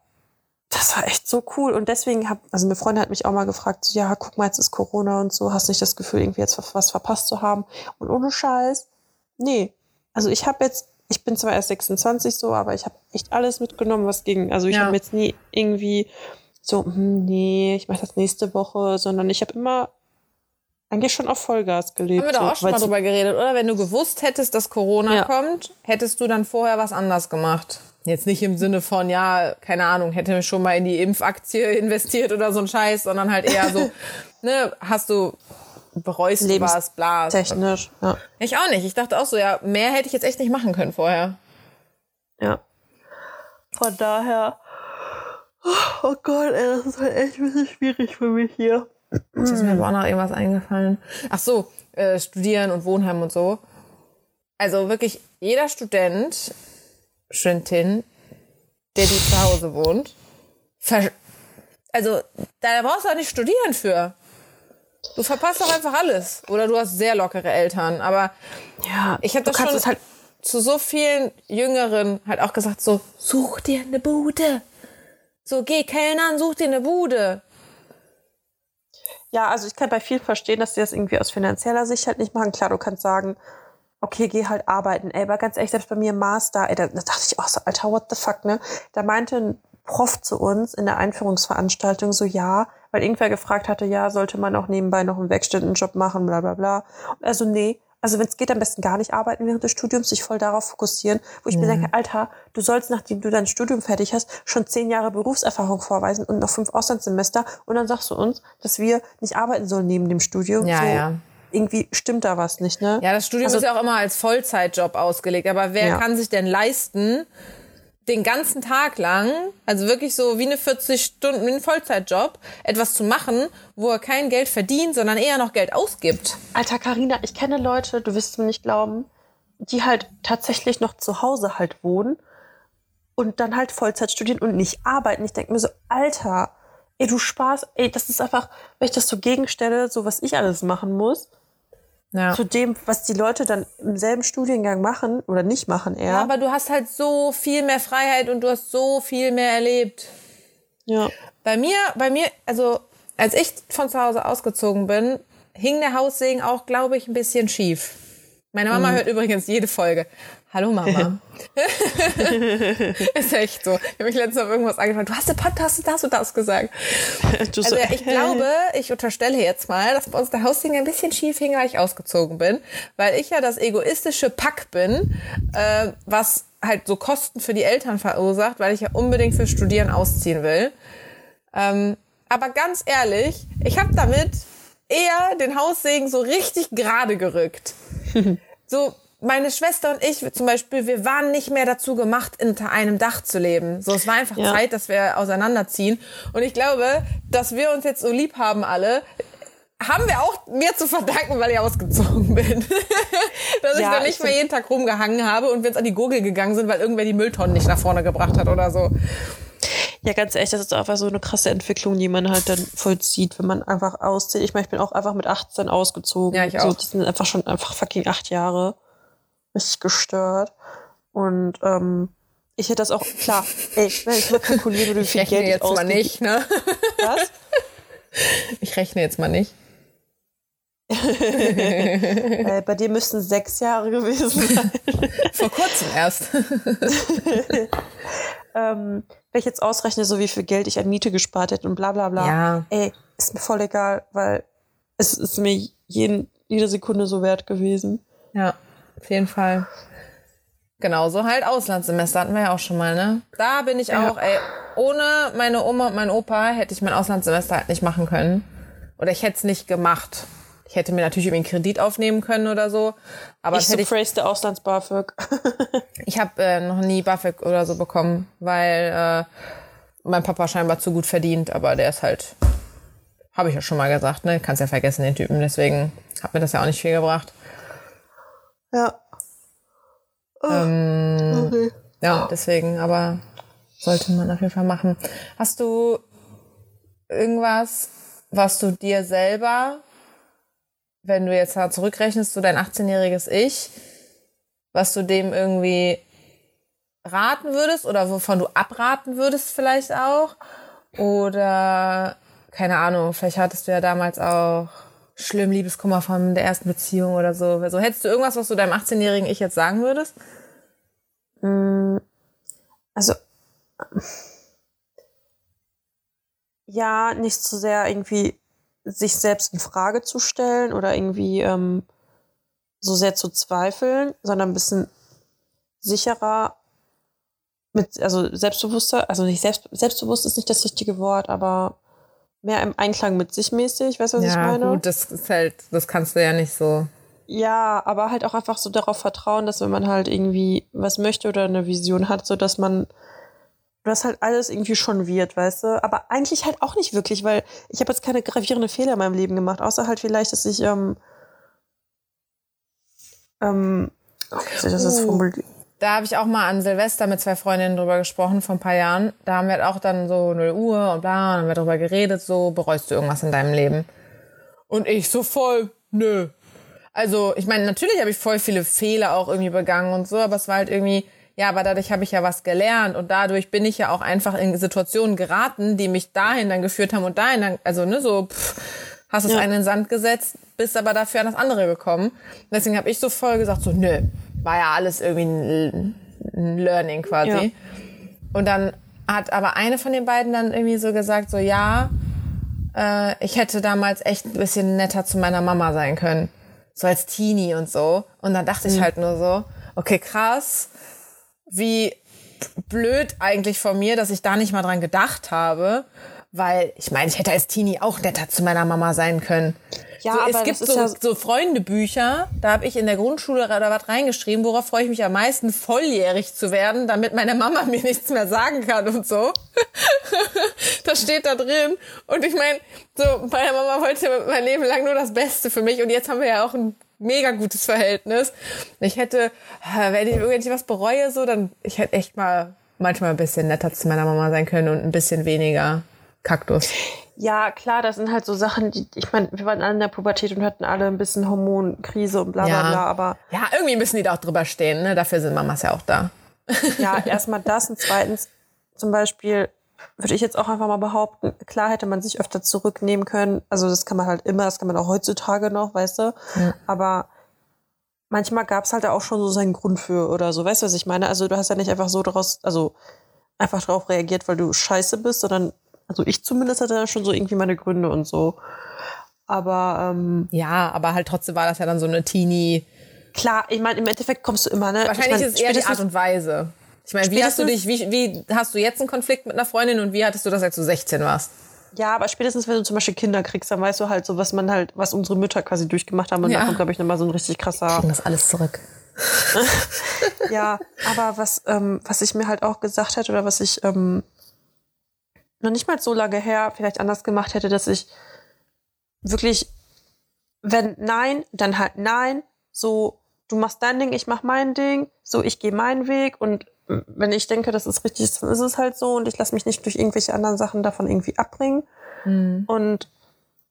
das war echt so cool. Und deswegen hab, also eine Freundin hat mich auch mal gefragt, so, ja, guck mal, jetzt ist Corona und so, hast nicht das Gefühl, irgendwie jetzt was verpasst zu haben? Und ohne Scheiß, nee. Also ich habe jetzt, ich bin zwar erst 26 so, aber ich habe echt alles mitgenommen, was ging. Also ich ja. habe jetzt nie irgendwie so, hm, nee, ich mache das nächste Woche, sondern ich habe immer eigentlich schon auf Vollgas gelebt. Haben wir doch auch schon mal drüber geredet, oder? Wenn du gewusst hättest, dass Corona ja. kommt, hättest du dann vorher was anders gemacht. Jetzt nicht im Sinne von, ja, keine Ahnung, hätte schon mal in die Impfaktie investiert oder so ein Scheiß, sondern halt eher so, ne, hast du, bereust du was, bla. Technisch, ja. Ich auch nicht. Ich dachte auch so, ja, mehr hätte ich jetzt echt nicht machen können vorher. Ja. Von daher, oh Gott, ey, das ist halt echt ein bisschen schwierig für mich hier. Jetzt ist mir aber auch noch irgendwas eingefallen. Ach so, äh, Studieren und Wohnheim und so. Also wirklich, jeder Student Studentin, der die zu Hause wohnt. also, da brauchst du auch nicht studieren für. Du verpasst doch einfach alles. Oder du hast sehr lockere Eltern. Aber ja, ich habe das schon halt zu so vielen Jüngeren halt auch gesagt, so, such dir eine Bude. So, geh Kellnern, such dir eine Bude. Ja, also ich kann bei viel verstehen, dass die das irgendwie aus finanzieller Sicht halt nicht machen. Klar, du kannst sagen, okay, geh halt arbeiten. Ey, aber ganz ehrlich, selbst bei mir im Master, ey, da, da dachte ich auch so, Alter, what the fuck, ne? Da meinte ein Prof zu uns in der Einführungsveranstaltung so, ja, weil irgendwer gefragt hatte, ja, sollte man auch nebenbei noch einen Werkstättenjob machen, bla bla bla. Also nee, also wenn es geht, am besten gar nicht arbeiten während des Studiums, sich voll darauf fokussieren, wo ich mhm. mir denke, Alter, du sollst, nachdem du dein Studium fertig hast, schon zehn Jahre Berufserfahrung vorweisen und noch fünf Auslandssemester und dann sagst du uns, dass wir nicht arbeiten sollen neben dem Studium. Ja, so, ja irgendwie stimmt da was nicht, ne? Ja, das Studium also, ist ja auch immer als Vollzeitjob ausgelegt. Aber wer ja. kann sich denn leisten, den ganzen Tag lang, also wirklich so wie eine 40 Stunden, wie ein Vollzeitjob, etwas zu machen, wo er kein Geld verdient, sondern eher noch Geld ausgibt? Alter, Karina, ich kenne Leute, du wirst mir nicht glauben, die halt tatsächlich noch zu Hause halt wohnen und dann halt Vollzeit studieren und nicht arbeiten. Ich denke mir so, Alter, ey, du Spaß, ey, das ist einfach, wenn ich das so gegenstelle, so was ich alles machen muss, ja. zu dem, was die Leute dann im selben Studiengang machen oder nicht machen eher. Ja, aber du hast halt so viel mehr Freiheit und du hast so viel mehr erlebt. Ja. Bei mir, bei mir, also als ich von zu Hause ausgezogen bin, hing der Haussegen auch, glaube ich, ein bisschen schief. Meine Mama mhm. hört übrigens jede Folge. Hallo Mama. ist echt so. Ich habe mich letztens auf irgendwas angefangen. Du hast den Podcast das und das gesagt. also ich glaube, ich unterstelle jetzt mal, dass bei uns der Haussegen ein bisschen schief hing, weil ich ausgezogen bin. Weil ich ja das egoistische Pack bin, äh, was halt so Kosten für die Eltern verursacht, weil ich ja unbedingt für Studieren ausziehen will. Ähm, aber ganz ehrlich, ich habe damit eher den Haussegen so richtig gerade gerückt. so, meine Schwester und ich zum Beispiel, wir waren nicht mehr dazu gemacht, unter einem Dach zu leben. So, es war einfach ja. Zeit, dass wir auseinanderziehen. Und ich glaube, dass wir uns jetzt so lieb haben alle, haben wir auch mir zu verdanken, weil ich ausgezogen bin. Dass ja, ich da nicht mehr jeden Tag rumgehangen habe und wir jetzt an die Gurgel gegangen sind, weil irgendwer die Mülltonnen nicht nach vorne gebracht hat oder so. Ja, ganz ehrlich, das ist einfach so eine krasse Entwicklung, die man halt dann vollzieht, wenn man einfach auszieht. Ich meine, ich bin auch einfach mit 18 ausgezogen. Ja, ich auch. So, das sind einfach schon einfach fucking acht Jahre. Richtig gestört. Und ähm, ich hätte das auch, klar, ey, wenn ich wirklich kalkuliere, wie viel Geld ich jetzt mal nicht, ne? Was? Ich rechne jetzt mal nicht. äh, bei dir müssten sechs Jahre gewesen sein. Vor kurzem erst. ähm, wenn ich jetzt ausrechne, so wie viel Geld ich an Miete gespart hätte und bla bla bla, ja. ey, ist mir voll egal, weil es ist mir jeden, jede Sekunde so wert gewesen. Ja, auf jeden Fall. Genauso halt Auslandssemester hatten wir ja auch schon mal, ne? Da bin ich ja. auch, ey, ohne meine Oma und mein Opa hätte ich mein Auslandssemester halt nicht machen können. Oder ich hätte es nicht gemacht. Ich hätte mir natürlich irgendwie einen Kredit aufnehmen können oder so. Aber ich so praise der Auslands-BAföG. ich habe äh, noch nie BAföG oder so bekommen, weil äh, mein Papa scheinbar zu gut verdient, aber der ist halt, habe ich ja schon mal gesagt, ne? Kannst ja vergessen, den Typen. Deswegen hat mir das ja auch nicht viel gebracht. Ja. Oh, ähm, okay. Ja, deswegen, aber sollte man auf jeden Fall machen. Hast du irgendwas, was du dir selber wenn du jetzt zurückrechnest, so dein 18-jähriges Ich, was du dem irgendwie raten würdest oder wovon du abraten würdest vielleicht auch? Oder, keine Ahnung, vielleicht hattest du ja damals auch schlimm Liebeskummer von der ersten Beziehung oder so. Also hättest du irgendwas, was du deinem 18-jährigen Ich jetzt sagen würdest? Mm, also, ja, nicht so sehr irgendwie sich selbst in Frage zu stellen oder irgendwie ähm, so sehr zu zweifeln, sondern ein bisschen sicherer mit, also selbstbewusster, also nicht selbst, selbstbewusst ist nicht das richtige Wort, aber mehr im Einklang mit sich mäßig, weißt du, was ja, ich meine? Ja, gut, das ist halt, das kannst du ja nicht so. Ja, aber halt auch einfach so darauf vertrauen, dass wenn man halt irgendwie was möchte oder eine Vision hat, so dass man das halt alles irgendwie schon wird, weißt du? Aber eigentlich halt auch nicht wirklich, weil ich habe jetzt keine gravierenden Fehler in meinem Leben gemacht, außer halt vielleicht, dass ich ähm, ähm, okay, das ist uh, da habe ich auch mal an Silvester mit zwei Freundinnen drüber gesprochen vor ein paar Jahren. Da haben wir halt auch dann so 0 Uhr und bla, und haben wir drüber geredet, so, bereust du irgendwas in deinem Leben? Und ich so voll, nö. Also, ich meine, natürlich habe ich voll viele Fehler auch irgendwie begangen und so, aber es war halt irgendwie, ja, aber dadurch habe ich ja was gelernt und dadurch bin ich ja auch einfach in Situationen geraten, die mich dahin dann geführt haben und dahin dann, also ne, so pff, hast es ja. einen in den Sand gesetzt, bist aber dafür an das andere gekommen. Deswegen habe ich so voll gesagt, so nö, war ja alles irgendwie ein, Learning quasi. Ja. Und dann hat aber eine von den beiden dann irgendwie so gesagt, so ja, äh, ich hätte damals echt ein bisschen netter zu meiner Mama sein können. So als Teenie und so. Und dann dachte mhm. ich halt nur so, okay, krass wie blöd eigentlich von mir, dass ich da nicht mal dran gedacht habe. Weil, ich meine, ich hätte als Teenie auch netter zu meiner Mama sein können. Ja, so, aber es gibt so, ja so Freundebücher, da habe ich in der Grundschule oder was reingeschrieben, worauf freue ich mich am meisten, volljährig zu werden, damit meine Mama mir nichts mehr sagen kann und so. das steht da drin. Und ich meine, so, meine Mama wollte mein Leben lang nur das Beste für mich und jetzt haben wir ja auch ein mega gutes Verhältnis. Ich hätte, äh, wenn ich irgendwie was bereue, so, dann, ich hätte echt mal manchmal ein bisschen netter zu meiner Mama sein können und ein bisschen weniger Kaktus. Ja, klar, das sind halt so Sachen, die, ich meine, wir waren alle in der Pubertät und hatten alle ein bisschen Hormonkrise und bla bla ja. bla, aber. Ja, irgendwie müssen die da auch drüber stehen, ne? Dafür sind Mamas ja auch da. Ja, erstmal das und zweitens zum Beispiel, würde ich jetzt auch einfach mal behaupten, klar hätte man sich öfter zurücknehmen können. Also das kann man halt immer, das kann man auch heutzutage noch, weißt du. Ja. Aber manchmal gab es halt auch schon so seinen Grund für oder so, weißt du, was ich meine? Also du hast ja nicht einfach so daraus, also einfach darauf reagiert, weil du scheiße bist, sondern, also ich zumindest hatte da schon so irgendwie meine Gründe und so. Aber ähm, ja, aber halt trotzdem war das ja dann so eine Teenie. Klar, ich meine, im Endeffekt kommst du immer, ne? Wahrscheinlich ich mein, ist es eher die Art und Weise. Ich meine, wie hast du dich, wie, wie hast du jetzt einen Konflikt mit einer Freundin und wie hattest du das, als du 16 warst? Ja, aber spätestens, wenn du zum Beispiel Kinder kriegst, dann weißt du halt so, was man halt, was unsere Mütter quasi durchgemacht haben. Und ja. da kommt, glaube ich, nochmal so ein richtig krasser. Wir kriegen das alles zurück. ja, aber was, ähm, was ich mir halt auch gesagt hätte oder was ich ähm, noch nicht mal so lange her vielleicht anders gemacht hätte, dass ich wirklich, wenn nein, dann halt nein, so du machst dein Ding, ich mach mein Ding, so ich gehe meinen Weg. Und wenn ich denke, das ist richtig, dann ist es halt so. Und ich lasse mich nicht durch irgendwelche anderen Sachen davon irgendwie abbringen. Mhm. und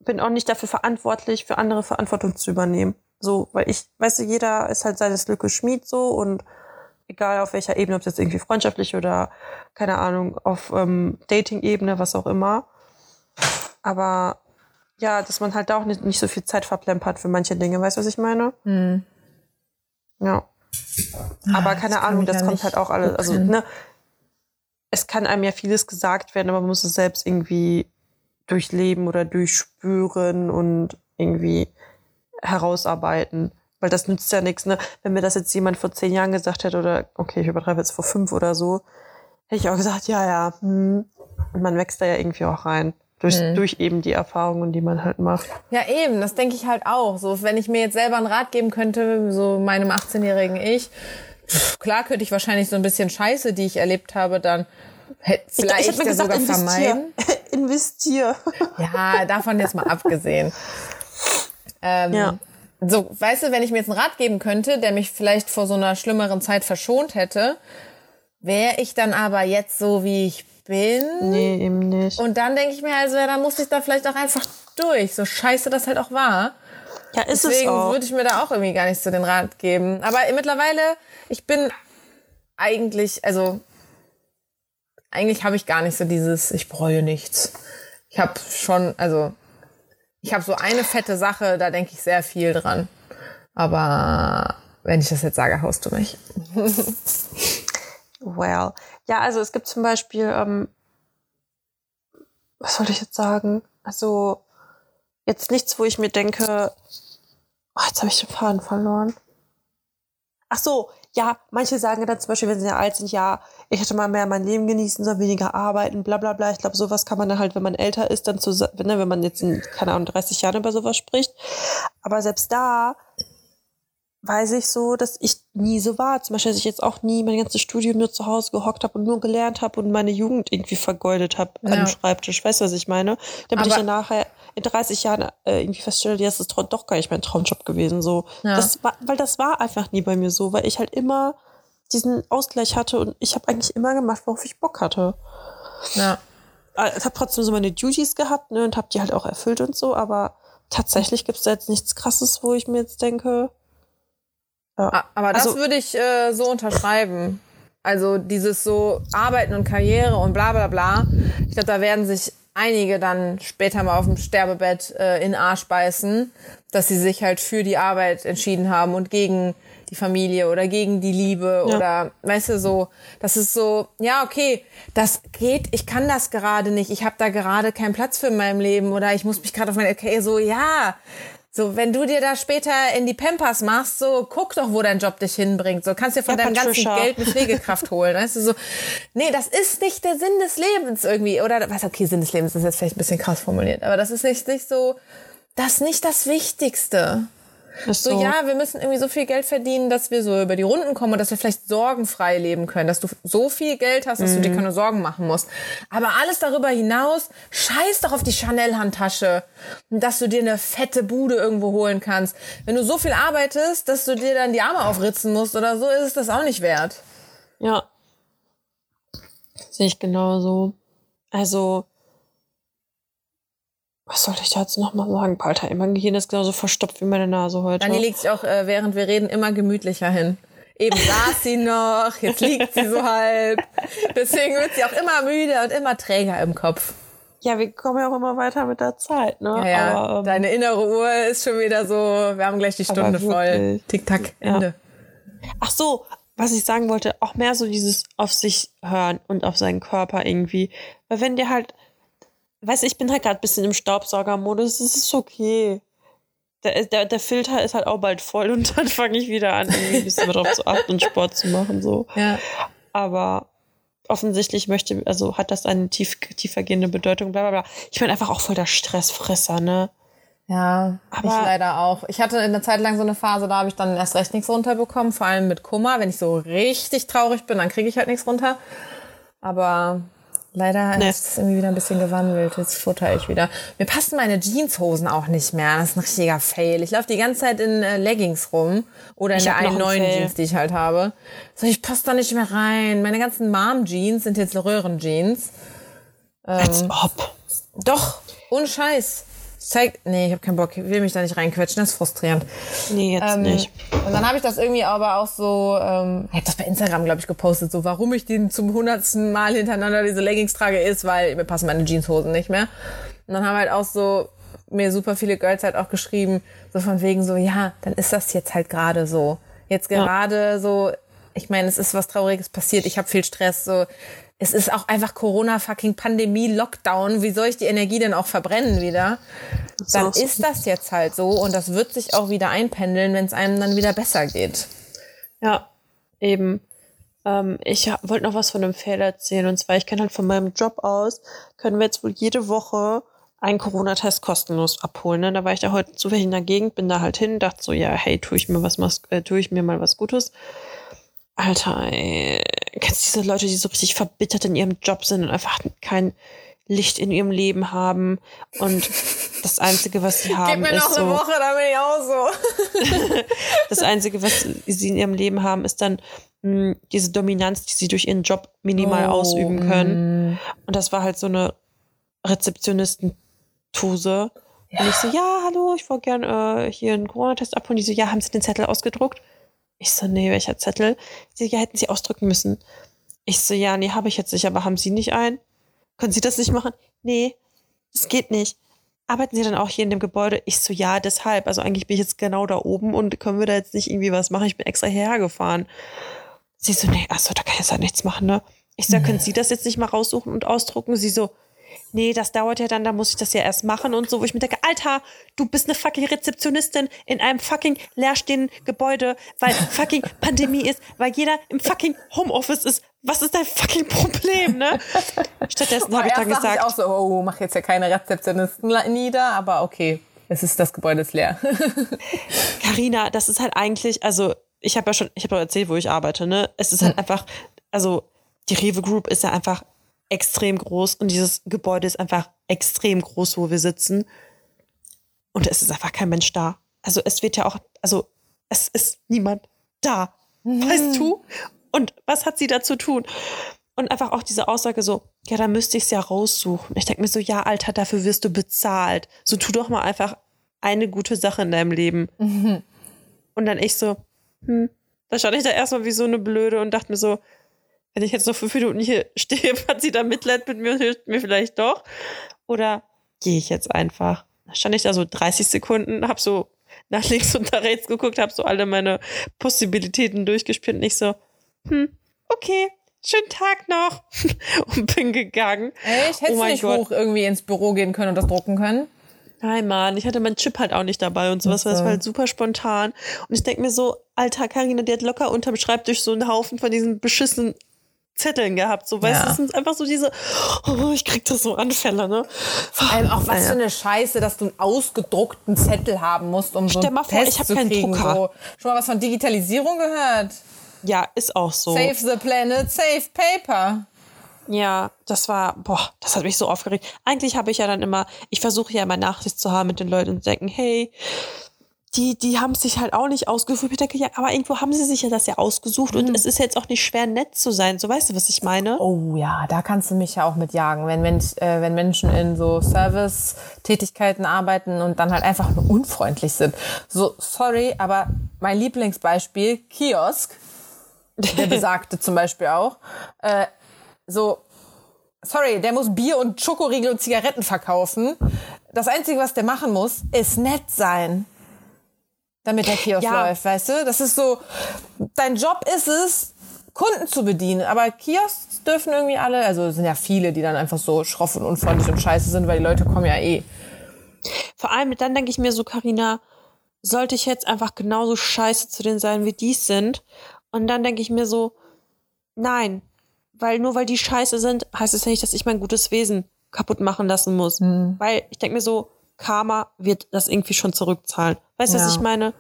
bin auch nicht dafür verantwortlich, für andere Verantwortung zu übernehmen. So, weil ich, weißt du, jeder ist halt seines Glückes Schmied so. Und egal auf welcher Ebene, ob es jetzt irgendwie freundschaftlich oder, keine Ahnung, auf ähm, Dating-Ebene, was auch immer. Aber ja, dass man halt da auch nicht, nicht so viel Zeit verplempert für manche Dinge, weißt du, was ich meine? Mhm. Ja. Aber ah, keine Ahnung, das kommt halt auch alles, also, ne, es kann einem ja vieles gesagt werden, aber man muss es selbst irgendwie durchleben oder durchspüren und irgendwie herausarbeiten. Weil das nützt ja nichts, ne? Wenn mir das jetzt jemand vor zehn Jahren gesagt hätte, oder okay, ich übertreibe jetzt vor fünf oder so, hätte ich auch gesagt, ja, ja. Hm. Und man wächst da ja irgendwie auch rein. Durch, hm. durch eben die Erfahrungen, die man halt macht. Ja, eben, das denke ich halt auch. So, wenn ich mir jetzt selber einen Rat geben könnte, so meinem 18-jährigen Ich, klar könnte ich wahrscheinlich so ein bisschen Scheiße, die ich erlebt habe, dann vielleicht ich, ich ja gesagt, sogar vermeiden. investier. Ja, davon jetzt mal abgesehen. Ähm, ja. So, weißt du, wenn ich mir jetzt einen Rat geben könnte, der mich vielleicht vor so einer schlimmeren Zeit verschont hätte, wäre ich dann aber jetzt so, wie ich bin. Nee, eben nicht. Und dann denke ich mir also, ja, dann muss ich da vielleicht auch einfach durch, so scheiße das halt auch war. Ja, ist Deswegen es auch. würde ich mir da auch irgendwie gar nicht so den Rat geben. Aber mittlerweile, ich bin eigentlich, also eigentlich habe ich gar nicht so dieses, ich bereue nichts. Ich habe schon, also ich habe so eine fette Sache, da denke ich sehr viel dran. Aber wenn ich das jetzt sage, haust du mich. well. Ja, also es gibt zum Beispiel, ähm, was soll ich jetzt sagen? Also jetzt nichts, wo ich mir denke, oh, jetzt habe ich den Faden verloren. Ach so, ja, manche sagen dann zum Beispiel, wenn sie ja alt sind, ja, ich hätte mal mehr mein Leben genießen sollen, weniger arbeiten, bla bla bla. Ich glaube, sowas kann man dann halt, wenn man älter ist, dann zu, ne, wenn man jetzt in, keine Ahnung, 30 Jahren über sowas spricht. Aber selbst da weiß ich so, dass ich nie so war. Zum Beispiel, dass ich jetzt auch nie mein ganzes Studium nur zu Hause gehockt habe und nur gelernt habe und meine Jugend irgendwie vergeudet habe ja. am Schreibtisch. Weißt du, was ich meine? Damit Aber ich dann nachher in 30 Jahren äh, irgendwie feststelle, ja, das ist doch gar nicht mein Traumjob gewesen. So, ja. das war, weil das war einfach nie bei mir so, weil ich halt immer diesen Ausgleich hatte und ich habe eigentlich immer gemacht, worauf ich Bock hatte. Ja. Äh, ich habe trotzdem so meine Duties gehabt ne, und habe die halt auch erfüllt und so, aber tatsächlich gibt es da jetzt nichts Krasses, wo ich mir jetzt denke. Ja. Aber das also, würde ich äh, so unterschreiben. Also dieses so Arbeiten und Karriere und bla bla bla. Ich glaube, da werden sich einige dann später mal auf dem Sterbebett äh, in Arsch beißen, dass sie sich halt für die Arbeit entschieden haben und gegen die Familie oder gegen die Liebe ja. oder weißt du so, das ist so, ja, okay, das geht, ich kann das gerade nicht, ich habe da gerade keinen Platz für in meinem Leben oder ich muss mich gerade auf meine okay, so ja, so, wenn du dir da später in die Pampers machst, so guck doch, wo dein Job dich hinbringt. So kannst dir von ja, deinem ganzen Geld eine Pflegekraft holen. Weißt du, so, nee, das ist nicht der Sinn des Lebens irgendwie. Oder was, okay, Sinn des Lebens ist jetzt vielleicht ein bisschen krass formuliert, aber das ist nicht, nicht so, das ist nicht das Wichtigste. So. so, ja, wir müssen irgendwie so viel Geld verdienen, dass wir so über die Runden kommen und dass wir vielleicht sorgenfrei leben können, dass du so viel Geld hast, dass mhm. du dir mhm. keine Sorgen machen musst. Aber alles darüber hinaus, scheiß doch auf die Chanel-Handtasche, dass du dir eine fette Bude irgendwo holen kannst. Wenn du so viel arbeitest, dass du dir dann die Arme aufritzen musst oder so, ist es das auch nicht wert. Ja. Sehe ich genauso. Also, was soll ich da jetzt nochmal sagen? Alter, mein Gehirn ist genauso verstopft wie meine Nase heute. Dani legt sich auch, äh, während wir reden, immer gemütlicher hin. Eben saß sie noch, jetzt liegt sie so halb. Deswegen wird sie auch immer müde und immer träger im Kopf. Ja, wir kommen ja auch immer weiter mit der Zeit, ne? Ja, ja. Aber, ähm, deine innere Uhr ist schon wieder so, wir haben gleich die Stunde voll. Tick-Tack, Ende. Ja. Ach so, was ich sagen wollte, auch mehr so dieses auf sich hören und auf seinen Körper irgendwie. Weil wenn dir halt Weißt du, ich bin halt gerade ein bisschen im Staubsaugermodus. Es ist okay. Der, der, der Filter ist halt auch bald voll und dann fange ich wieder an, irgendwie ein bisschen darauf zu achten und Sport zu machen. So. Ja. Aber offensichtlich möchte, also hat das eine tief, tiefergehende Bedeutung, bla bla bla. Ich bin einfach auch voll der Stressfresser, ne? Ja, aber ich leider auch. Ich hatte in der Zeit lang so eine Phase, da habe ich dann erst recht nichts runterbekommen, vor allem mit Kummer. Wenn ich so richtig traurig bin, dann kriege ich halt nichts runter. Aber leider nee. ist es irgendwie wieder ein bisschen gewandelt. Jetzt futter ich wieder. Mir passen meine Jeanshosen auch nicht mehr. Das ist ein richtiger Fail. Ich laufe die ganze Zeit in äh, Leggings rum oder in ich der einen neuen Fail. Jeans, die ich halt habe. So, ich passe da nicht mehr rein. Meine ganzen Mom-Jeans sind jetzt Röhrenjeans. Ähm, Als ob. Doch, ohne Scheiß. Zeig, nee, ich habe keinen Bock. Ich will mich da nicht reinquetschen. Das ist frustrierend. Nee, jetzt ähm, nicht. Und dann habe ich das irgendwie aber auch so, ähm, ich habe das bei Instagram, glaube ich, gepostet, so warum ich den zum hundertsten Mal hintereinander diese Leggings trage, ist, weil mir passen meine Jeanshosen nicht mehr. Und dann haben halt auch so mir super viele Girls halt auch geschrieben, so von wegen so, ja, dann ist das jetzt halt gerade so. Jetzt gerade ja. so, ich meine, es ist was Trauriges passiert, ich habe viel Stress, so es ist auch einfach Corona, fucking Pandemie, Lockdown. Wie soll ich die Energie denn auch verbrennen wieder? Dann so. ist das jetzt halt so und das wird sich auch wieder einpendeln, wenn es einem dann wieder besser geht. Ja, eben. Ähm, ich wollte noch was von einem Fehler erzählen und zwar, ich kann halt von meinem Job aus, können wir jetzt wohl jede Woche einen Corona-Test kostenlos abholen. Ne? Da war ich da heute zufällig in der Gegend, bin da halt hin, dachte so, ja, hey, tue ich mir was, äh, tue ich mir mal was Gutes. Alter, ey, kennst du diese Leute, die so richtig verbittert in ihrem Job sind und einfach kein Licht in ihrem Leben haben und das Einzige, was sie haben, Gib mir ist noch eine Woche, dann bin ich auch so. das Einzige, was sie in ihrem Leben haben, ist dann mh, hm, diese Dominanz, die sie durch ihren Job minimal oh, ausüben können. Mm. Und das war halt so eine Rezeptionisten-Tuse. Ja. Und ich so, ja, hallo, ich wollte gerne äh, hier einen Corona-Test abholen. Die so, ja, haben Sie den Zettel ausgedruckt? Ich so, nee, welcher Zettel? Sie, ja, hätten Sie ausdrücken müssen. Ich so, ja, nee, habe ich jetzt nicht, aber haben Sie nicht einen? Können Sie das nicht machen? Nee, das geht nicht. Arbeiten Sie dann auch hier in dem Gebäude? Ich so, ja, deshalb. Also eigentlich bin ich jetzt genau da oben und können wir da jetzt nicht irgendwie was machen? Ich bin extra hergefahren. Sie so, nee, achso, da kann ich jetzt halt nichts machen, ne? Ich so, können Sie das jetzt nicht mal raussuchen und ausdrucken? Sie so, nee, das dauert ja dann, da muss ich das ja erst machen und so, wo ich mir denke, Alter, du bist eine fucking Rezeptionistin in einem fucking leerstehenden Gebäude, weil fucking Pandemie ist, weil jeder im fucking Homeoffice ist. Was ist dein fucking Problem, ne? Stattdessen habe ich dann gesagt. Ich auch so, oh, mach jetzt ja keine Rezeptionisten nieder, aber okay. Es ist das Gebäude ist leer. Carina, das ist halt eigentlich, also ich habe ja schon, ich habe ja erzählt, wo ich arbeite, ne? Es ist halt hm. einfach, also die Rewe Group ist ja einfach extrem groß und dieses Gebäude ist einfach extrem groß, wo wir sitzen. Und es ist einfach kein Mensch da. Also es wird ja auch, also es ist niemand da. Mhm. Weißt du? Und was hat sie da zu tun? Und einfach auch diese Aussage so, ja, da müsste ich es ja raussuchen. Ich denke mir so, ja, Alter, dafür wirst du bezahlt. So tu doch mal einfach eine gute Sache in deinem Leben. Mhm. Und dann ich so, hm, da stand ich da erstmal wie so eine Blöde und dachte mir so, wenn ich jetzt noch fünf Minuten hier stehe, hat sie da Mitleid mit mir und hilft mir vielleicht doch? Oder gehe ich jetzt einfach? Da stand ich da so 30 Sekunden, hab so nach links und nach rechts geguckt, hab so alle meine Possibilitäten durchgespielt und ich so, hm, okay, schönen Tag noch und bin gegangen. Echt? Hättest oh du nicht Gott. hoch irgendwie ins Büro gehen können und das drucken können? Nein, Mann, ich hatte meinen Chip halt auch nicht dabei und sowas, das war halt super spontan. Und ich denke mir so, alter Karina, die hat locker unterm Schreibtisch so einen Haufen von diesen beschissenen Zetteln gehabt. So, weißt du, ja. es sind einfach so diese, oh, ich krieg das so Anfälle, ne? Vor allem auch was für eine Scheiße, dass du einen ausgedruckten Zettel haben musst, um so Stell mal vor, Test ich habe keinen kriegen, Drucker. So. Schon mal was von Digitalisierung gehört? Ja, ist auch so. Save the planet, save paper. Ja, das war, boah, das hat mich so aufgeregt. Eigentlich habe ich ja dann immer, ich versuche ja immer Nachsicht zu haben mit den Leuten und denken, hey, die, die haben sich halt auch nicht ausgesucht. Ich denke, ja, aber irgendwo haben sie sich ja das ja ausgesucht und mhm. es ist jetzt auch nicht schwer, nett zu sein. So weißt du, was ich meine? Oh ja, da kannst du mich ja auch mitjagen. Wenn, Mensch, äh, wenn Menschen in so Service-Tätigkeiten arbeiten und dann halt einfach nur unfreundlich sind. So, sorry, aber mein Lieblingsbeispiel, Kiosk, der besagte zum Beispiel auch, äh, so, sorry, der muss Bier und Schokoriegel und Zigaretten verkaufen. Das Einzige, was der machen muss, ist nett sein damit der Kiosk ja. läuft, weißt du? Das ist so, dein Job ist es, Kunden zu bedienen, aber Kiosks dürfen irgendwie alle, also es sind ja viele, die dann einfach so schroff und unfreundlich und scheiße sind, weil die Leute kommen ja eh. Vor allem, dann denke ich mir so, Karina, sollte ich jetzt einfach genauso scheiße zu denen sein, wie die sind? Und dann denke ich mir so, nein, weil nur weil die scheiße sind, heißt es ja nicht, dass ich mein gutes Wesen kaputt machen lassen muss. Mhm. Weil ich denke mir so, Karma wird das irgendwie schon zurückzahlen. Weißt du, ja. was ich meine?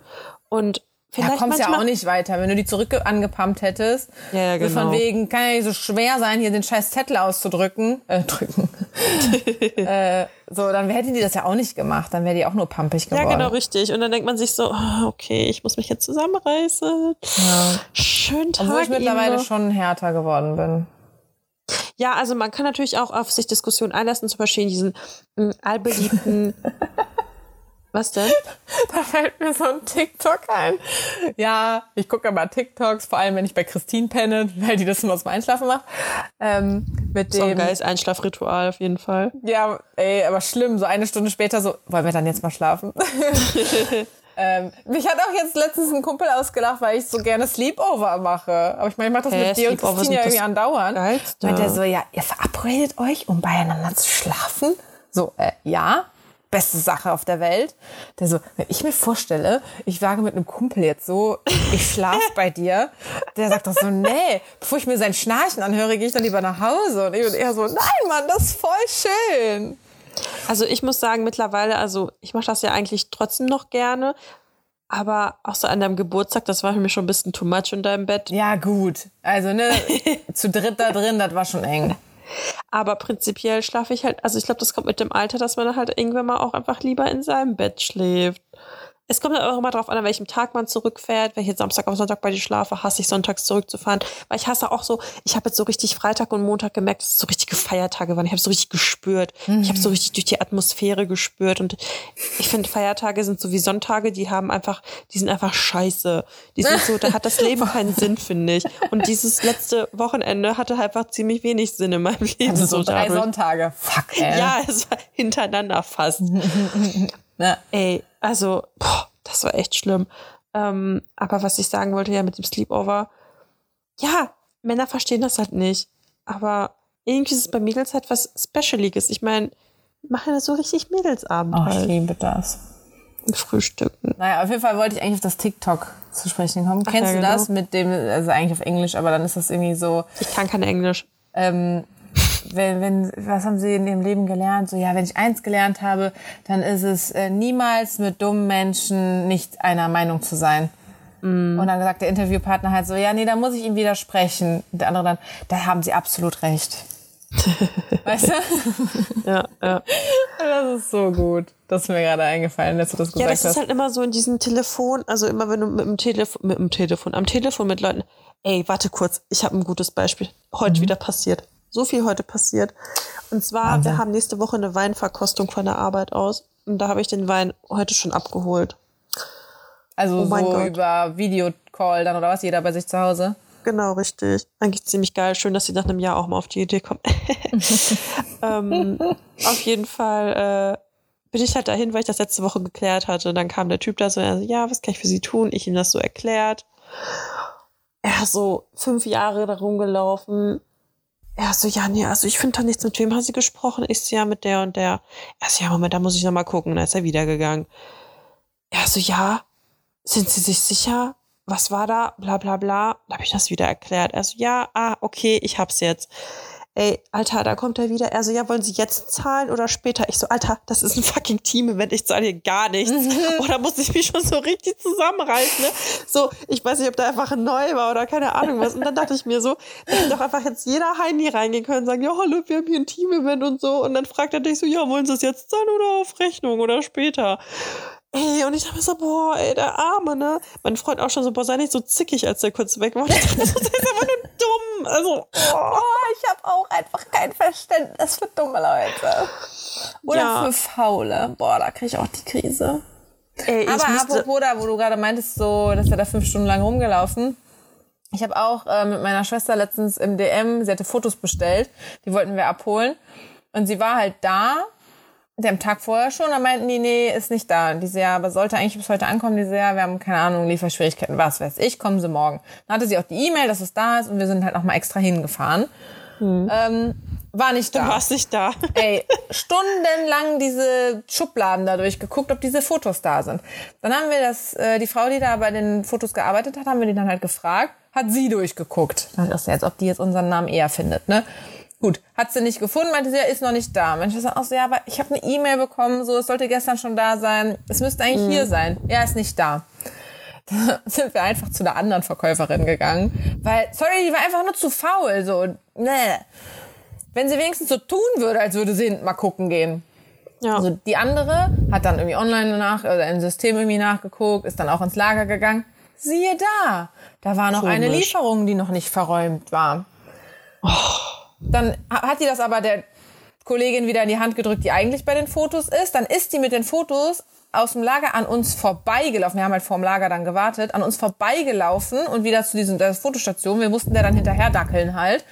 Und Vielleicht da kommst ja auch nicht weiter, wenn du die zurück angepumpt hättest. Ja, ja genau. So von wegen, kann ja nicht so schwer sein, hier den scheiß Zettel auszudrücken. Äh, drücken. äh, so, dann hätten die das ja auch nicht gemacht. Dann wäre die auch nur pumpig geworden. Ja, genau, richtig. Und dann denkt man sich so, oh, okay, ich muss mich jetzt zusammenreißen. Ja. Schön Tag. Obwohl ich mittlerweile schon härter geworden bin. Ja, also man kann natürlich auch auf sich Diskussionen einlassen, zum Beispiel in diesen äh, allbeliebten Was denn? Da fällt mir so ein TikTok ein. Ja, ich gucke immer TikToks, vor allem wenn ich bei Christine penne, weil die das immer zum Einschlafen macht. Ähm, mit dem, so ein geiles Einschlafritual auf jeden Fall. Ja, ey, aber schlimm. So eine Stunde später so, wollen wir dann jetzt mal schlafen? ähm, mich hat auch jetzt letztens ein Kumpel ausgelacht, weil ich so gerne Sleepover mache. Aber ich meine, ich mache das Hä, mit dir und Christine ja irgendwie andauernd. Geilste. Meint er so, ja, ihr verabredet euch, um beieinander zu schlafen? So, äh, ja beste Sache auf der Welt. Der so, wenn ich mir vorstelle, ich wage mit einem Kumpel jetzt so, ich schlaf bei dir, der sagt doch so, nee, bevor ich mir sein Schnarchen anhöre, gehe ich dann lieber nach Hause. Und ich bin eher so, nein, Mann, das ist voll schön. Also ich muss sagen, mittlerweile, also ich mache das ja eigentlich trotzdem noch gerne, aber auch so an deinem Geburtstag, das war für mich schon ein bisschen too much in deinem Bett. Ja, gut. Also, ne, zu dritt da drin, das war schon eng. Aber prinzipiell schlafe ich halt, also ich glaube, das kommt mit dem Alter, dass man halt irgendwann mal auch einfach lieber in seinem Bett schläft. Es kommt auch immer darauf an, an welchem Tag man zurückfährt. Wenn ich jetzt Samstag auf Sonntag bei dir schlafe, hasse ich sonntags zurückzufahren. Weil ich hasse auch so, ich habe jetzt so richtig Freitag und Montag gemerkt, dass es so richtige Feiertage waren. Ich habe so richtig gespürt. Mhm. Ich habe so richtig durch die Atmosphäre gespürt. Und ich finde, Feiertage sind so wie Sonntage, die haben einfach, die sind einfach scheiße. Die sind so, da hat das Leben keinen Sinn, finde ich. Und dieses letzte Wochenende hatte halt einfach ziemlich wenig Sinn in meinem Leben. Also so drei dadurch. Sonntage. Fuck, ey. Ja, es war hintereinander fast. Ja. Ey, also, boah, das war echt schlimm. Ähm, aber was ich sagen wollte ja mit dem Sleepover, ja, Männer verstehen das halt nicht. Aber irgendwie ist es bei Mädels halt was Specialiges. Ich meine, machen das so richtig Mädelsabend. Oh, halt. ich liebe das. Frühstücken. Naja, auf jeden Fall wollte ich eigentlich auf das TikTok zu sprechen kommen. Ach, Kennst ja, du das genau. mit dem, also eigentlich auf Englisch, aber dann ist das irgendwie so. Ich kann kein Englisch. Ähm, wenn, wenn, was haben Sie in Ihrem Leben gelernt? So, ja, wenn ich eins gelernt habe, dann ist es äh, niemals mit dummen Menschen nicht einer Meinung zu sein. Mm. Und dann sagt der Interviewpartner halt so, ja, nee, da muss ich ihm widersprechen. Und der andere dann, da haben Sie absolut recht. weißt du? ja, ja. Das ist so gut. Das ist mir gerade eingefallen, dass du das gesagt hast. Ja, das ist halt immer so in diesem Telefon, also immer wenn du mit dem Telefon, mit dem Telefon, am Telefon mit Leuten, ey, warte kurz, ich habe ein gutes Beispiel. Heute mhm. wieder passiert so viel heute passiert. Und zwar, Wahnsinn. wir haben nächste Woche eine Weinverkostung von der Arbeit aus. Und da habe ich den Wein heute schon abgeholt. Also oh so Gott. über Videocall dann oder was? Jeder bei sich zu Hause? Genau, richtig. Eigentlich ziemlich geil. Schön, dass sie nach einem Jahr auch mal auf die Idee kommen. ähm, auf jeden Fall äh, bin ich halt dahin, weil ich das letzte Woche geklärt hatte. Und dann kam der Typ da so, also, ja, was kann ich für Sie tun? Ich ihm das so erklärt. Er so fünf Jahre darum gelaufen, er so, ja, nee, also ich finde da nichts. Mit wem haben sie gesprochen? Ich so, ja, mit der und der. Er so, ja, Moment, da muss ich noch mal gucken. Dann ist er wiedergegangen. Er so, ja, sind Sie sich sicher? Was war da? Bla, bla, bla. Da habe ich das wieder erklärt. Er so, ja, ah, okay, ich hab's jetzt ey, Alter, da kommt er wieder. Er so, ja, wollen Sie jetzt zahlen oder später? Ich so, Alter, das ist ein fucking Team-Event, ich zahle hier gar nichts. oder muss ich mich schon so richtig zusammenreißen, ne? So, ich weiß nicht, ob da einfach ein neu war oder keine Ahnung was. Und dann dachte ich mir so, da hätte doch einfach jetzt jeder Heini reingehen können und sagen, ja, hallo, wir haben hier ein Team-Event und so. Und dann fragt er dich so, ja, wollen Sie es jetzt zahlen oder auf Rechnung oder später? Ey, und ich dachte mir so, boah, ey, der Arme, ne? Mein Freund auch schon so, boah, sei nicht so zickig, als der kurz weg war. Ich dachte, das ist einfach nur dumm. Also, oh, ich habe auch einfach kein Verständnis für dumme Leute. Oder ja. für Faule. Boah, da kriege ich auch die Krise. Ey, Aber apropos da, wo du gerade meintest, so, dass er da fünf Stunden lang rumgelaufen. Ich habe auch äh, mit meiner Schwester letztens im DM, sie hatte Fotos bestellt, die wollten wir abholen. Und sie war halt da dem Tag vorher schon, da meinten die, nee, ist nicht da. Diese ja, aber sollte eigentlich bis heute ankommen, diese ja, wir haben keine Ahnung, Lieferschwierigkeiten, was weiß ich, kommen sie morgen. Dann hatte sie auch die E-Mail, dass es da ist und wir sind halt nochmal extra hingefahren. Hm. Ähm, war nicht da. Du warst nicht da. Ey, stundenlang diese Schubladen da durchgeguckt, ob diese Fotos da sind. Dann haben wir das, äh, die Frau, die da bei den Fotos gearbeitet hat, haben wir die dann halt gefragt, hat sie durchgeguckt. Das ist jetzt, ob die jetzt unseren Namen eher findet, ne? Gut, hat sie nicht gefunden, meinte sie, ja, ist noch nicht da. Mensch, sagt auch so, ja, aber ich habe eine E-Mail bekommen, so, es sollte gestern schon da sein. Es müsste eigentlich mhm. hier sein. Ja, ist nicht da. Da sind wir einfach zu einer anderen Verkäuferin gegangen, weil, sorry, die war einfach nur zu faul, so, ne. Wenn sie wenigstens so tun würde, als würde sie mal gucken gehen. Ja. Also die andere hat dann irgendwie online nach oder im System irgendwie nachgeguckt, ist dann auch ins Lager gegangen. Siehe da, da war noch Komisch. eine Lieferung, die noch nicht verräumt war. Oh. Dann hat die das aber der Kollegin wieder in die Hand gedrückt, die eigentlich bei den Fotos ist. Dann ist die mit den Fotos aus dem Lager an uns vorbeigelaufen. Wir haben halt vorm Lager dann gewartet, an uns vorbeigelaufen und wieder zu diesem der Fotostation. Wir mussten da dann hinterher dackeln halt,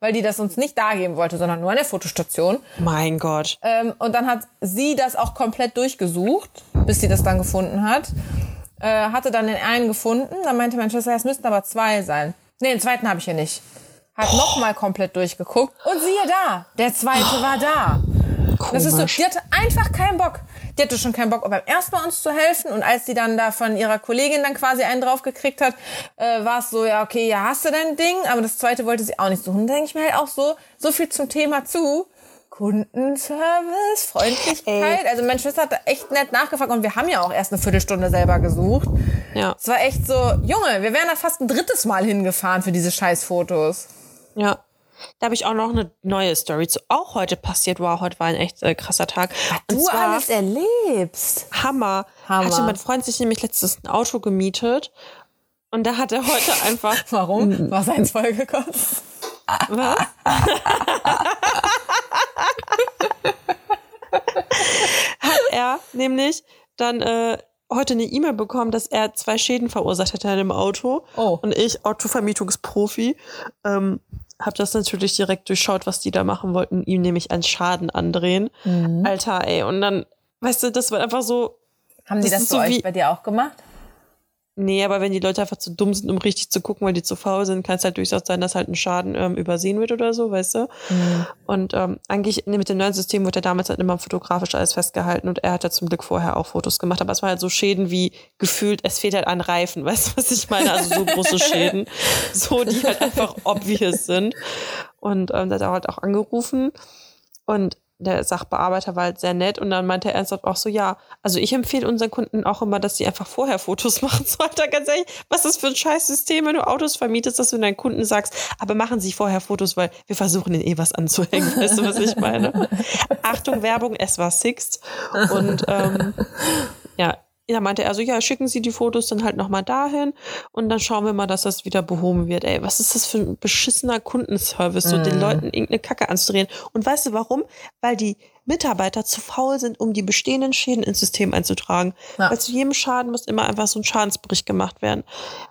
weil die das uns nicht da geben wollte, sondern nur an der Fotostation. Mein Gott. Ähm, und dann hat sie das auch komplett durchgesucht, bis sie das dann gefunden hat. Äh, hatte dann den einen gefunden. Dann meinte mein Schwester, es müssten aber zwei sein. Nee, den zweiten habe ich hier nicht hat nochmal komplett durchgeguckt und siehe da, der zweite oh. war da. Komisch. Das ist so, die hatte einfach keinen Bock. Die hatte schon keinen Bock, beim ersten Mal uns zu helfen. Und als sie dann da von ihrer Kollegin dann quasi einen draufgekriegt hat, äh, war es so, ja, okay, ja, hast du dein Ding. Aber das zweite wollte sie auch nicht suchen. Da denke ich mir halt auch so, so viel zum Thema zu. Kundenservice, Freundlichkeit. Ey. Also meine Schwester hat echt nett nachgefragt und wir haben ja auch erst eine Viertelstunde selber gesucht. Ja. Es war echt so, Junge, wir wären da fast ein drittes Mal hingefahren für diese Scheißfotos. Ja. Da habe ich auch noch eine neue Story zu. Auch heute passiert. Wow, heute war ein echt äh, krasser Tag. Und du zwar, alles erlebst. Hammer. Hammer. Hatte mein Freund sich nämlich letztens ein Auto gemietet. Und da hat er heute einfach. Warum? War seins vollgekostet? Was? hat er nämlich dann äh, heute eine E-Mail bekommen, dass er zwei Schäden verursacht hätte in dem Auto. Oh. Und ich, Autovermietungsprofi, ähm, habe das natürlich direkt durchschaut, was die da machen wollten, ihm nämlich einen Schaden andrehen. Mhm. Alter, ey. Und dann, weißt du, das war einfach so. Haben die das, das so euch bei dir auch gemacht? Nee, aber wenn die Leute einfach zu dumm sind, um richtig zu gucken, weil die zu faul sind, kann es halt durchaus sein, dass halt ein Schaden ähm, übersehen wird oder so, weißt du? Mhm. Und ähm, eigentlich mit dem neuen System wurde ja damals halt immer fotografisch alles festgehalten und er hat ja zum Glück vorher auch Fotos gemacht. Aber es war halt so Schäden wie gefühlt, es fehlt halt ein Reifen, weißt du, was ich meine? Also so große Schäden, so die halt einfach obvious sind. Und ähm, da hat er halt auch angerufen und der Sachbearbeiter war halt sehr nett und dann meinte er ernsthaft auch so, ja, also ich empfehle unseren Kunden auch immer, dass sie einfach vorher Fotos machen. So, Alter, ganz ehrlich, was ist das für ein scheiß System, wenn du Autos vermietest, dass du deinen Kunden sagst, aber machen sie vorher Fotos, weil wir versuchen ihnen eh was anzuhängen. Weißt du, was ich meine? Achtung, Werbung, es war Sixt. Und ähm, ja, ja, meinte er so, ja, schicken Sie die Fotos dann halt nochmal dahin und dann schauen wir mal, dass das wieder behoben wird. Ey, was ist das für ein beschissener Kundenservice, so mm. den mhm. Leuten irgendeine Kacke anzudrehen. Und weißt du warum? Weil die Mitarbeiter zu faul sind, um die bestehenden Schäden ins System einzutragen. Ja. Weil zu jedem Schaden muss immer einfach so ein Schadensbericht gemacht werden.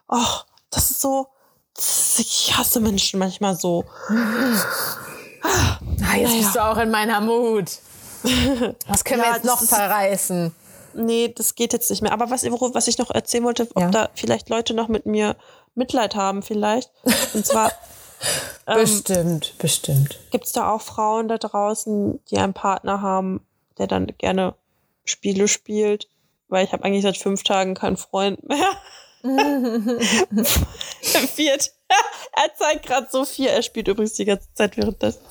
Och, das ist so, ich hasse Menschen manchmal so. Ah, jetzt naja. bist du auch in meiner Mut. Was können ja, wir jetzt noch verreißen? Nee, das geht jetzt nicht mehr. Aber was, was ich noch erzählen wollte, ob ja. da vielleicht Leute noch mit mir Mitleid haben, vielleicht. Und zwar. ähm, bestimmt, bestimmt. Gibt es da auch Frauen da draußen, die einen Partner haben, der dann gerne Spiele spielt? Weil ich habe eigentlich seit fünf Tagen keinen Freund mehr. Viert. er zeigt gerade so viel. Er spielt übrigens die ganze Zeit währenddessen.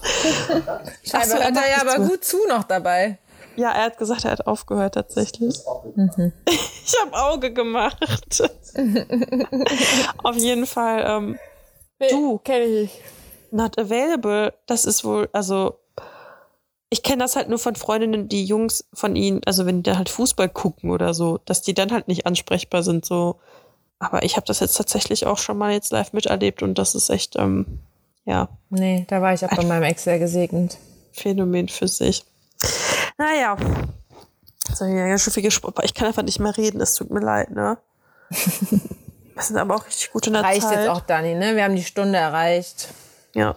Scheinbar so, hört er ja aber gut zu noch dabei. Ja, er hat gesagt, er hat aufgehört tatsächlich. Mhm. Ich habe Auge gemacht. Auf jeden Fall. Ähm, nee, du. Kenne ich. Not available. Das ist wohl, also ich kenne das halt nur von Freundinnen, die Jungs von ihnen, also wenn die dann halt Fußball gucken oder so, dass die dann halt nicht ansprechbar sind. So. Aber ich habe das jetzt tatsächlich auch schon mal jetzt live miterlebt und das ist echt, ähm, ja. Nee, da war ich auch bei meinem Ex sehr gesegnet. Phänomen für sich. Naja. So, ja, schon viel gesprochen. Ich kann einfach nicht mehr reden, es tut mir leid, ne? Wir sind aber auch richtig gut in der Reicht Zeit. jetzt auch, Dani, ne? Wir haben die Stunde erreicht. Ja.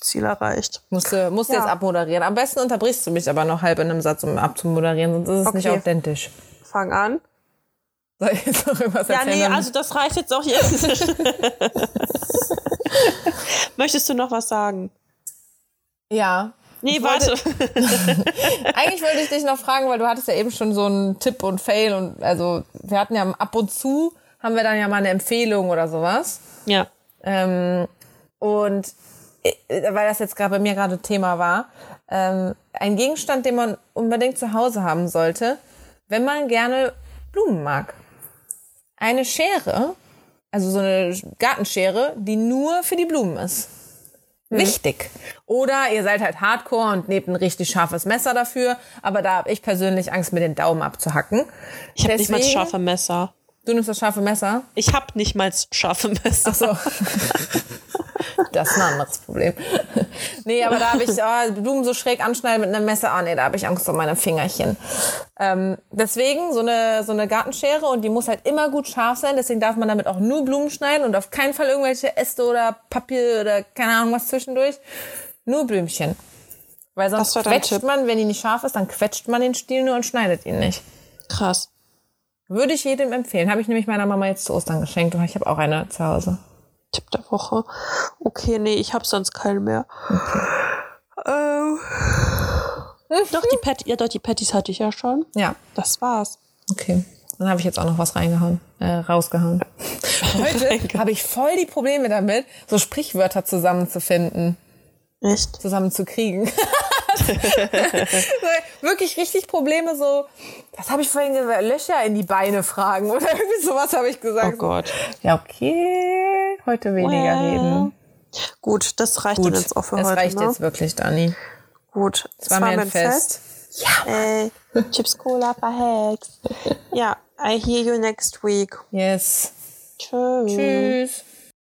Ziel erreicht. Musst du, musst ja. jetzt abmoderieren. Am besten unterbrichst du mich aber noch halb in einem Satz, um abzumoderieren, sonst ist es okay. nicht authentisch. Fang an. Soll ich jetzt noch irgendwas ja, erzählen? Ja, nee, also das reicht jetzt auch jetzt. Möchtest du noch was sagen? Ja, Nee, warte. Eigentlich wollte ich dich noch fragen, weil du hattest ja eben schon so einen Tipp und Fail und also wir hatten ja ab und zu haben wir dann ja mal eine Empfehlung oder sowas. Ja. Ähm, und weil das jetzt gerade bei mir gerade Thema war, ähm, ein Gegenstand, den man unbedingt zu Hause haben sollte, wenn man gerne Blumen mag. Eine Schere, also so eine Gartenschere, die nur für die Blumen ist. Mhm. Wichtig. Oder ihr seid halt Hardcore und nehmt ein richtig scharfes Messer dafür, aber da habe ich persönlich Angst, mir den Daumen abzuhacken. Ich habe nicht mal das scharfe Messer. Du nimmst das scharfe Messer? Ich habe nicht mal das scharfe Messer. Ach so. Das ist ein anderes Problem. nee, aber da habe ich oh, Blumen so schräg anschneiden mit einem Messer. Ah, oh, nee, da habe ich Angst um meine Fingerchen. Ähm, deswegen so eine, so eine Gartenschere und die muss halt immer gut scharf sein. Deswegen darf man damit auch nur Blumen schneiden und auf keinen Fall irgendwelche Äste oder Papier oder keine Ahnung was zwischendurch. Nur Blümchen. Weil sonst quetscht man, wenn die nicht scharf ist, dann quetscht man den Stiel nur und schneidet ihn nicht. Krass. Würde ich jedem empfehlen. Habe ich nämlich meiner Mama jetzt zu Ostern geschenkt und ich habe auch eine zu Hause. Tipp der Woche. Okay, nee, ich habe sonst keinen mehr. Okay. Ähm, doch, die Patty, ja, doch, die Patties hatte ich ja schon. Ja. Das war's. Okay. Dann habe ich jetzt auch noch was reingehauen, äh, rausgehauen. Heute habe ich voll die Probleme damit, so Sprichwörter zusammenzufinden. Echt? Zusammenzukriegen. Wirklich richtig Probleme so, was habe ich vorhin gesagt, Löcher in die Beine fragen oder irgendwie sowas habe ich gesagt. Oh Gott. Ja, okay, heute weniger well. reden. Gut, das reicht Gut, jetzt auch für das heute. Das reicht ne? jetzt wirklich, Dani. Gut, es war, war mir ein Fest. Fest. Ja. Ey, Chips Cola verhext. ja, I hear you next week. Yes. Tschüss. Tschüss.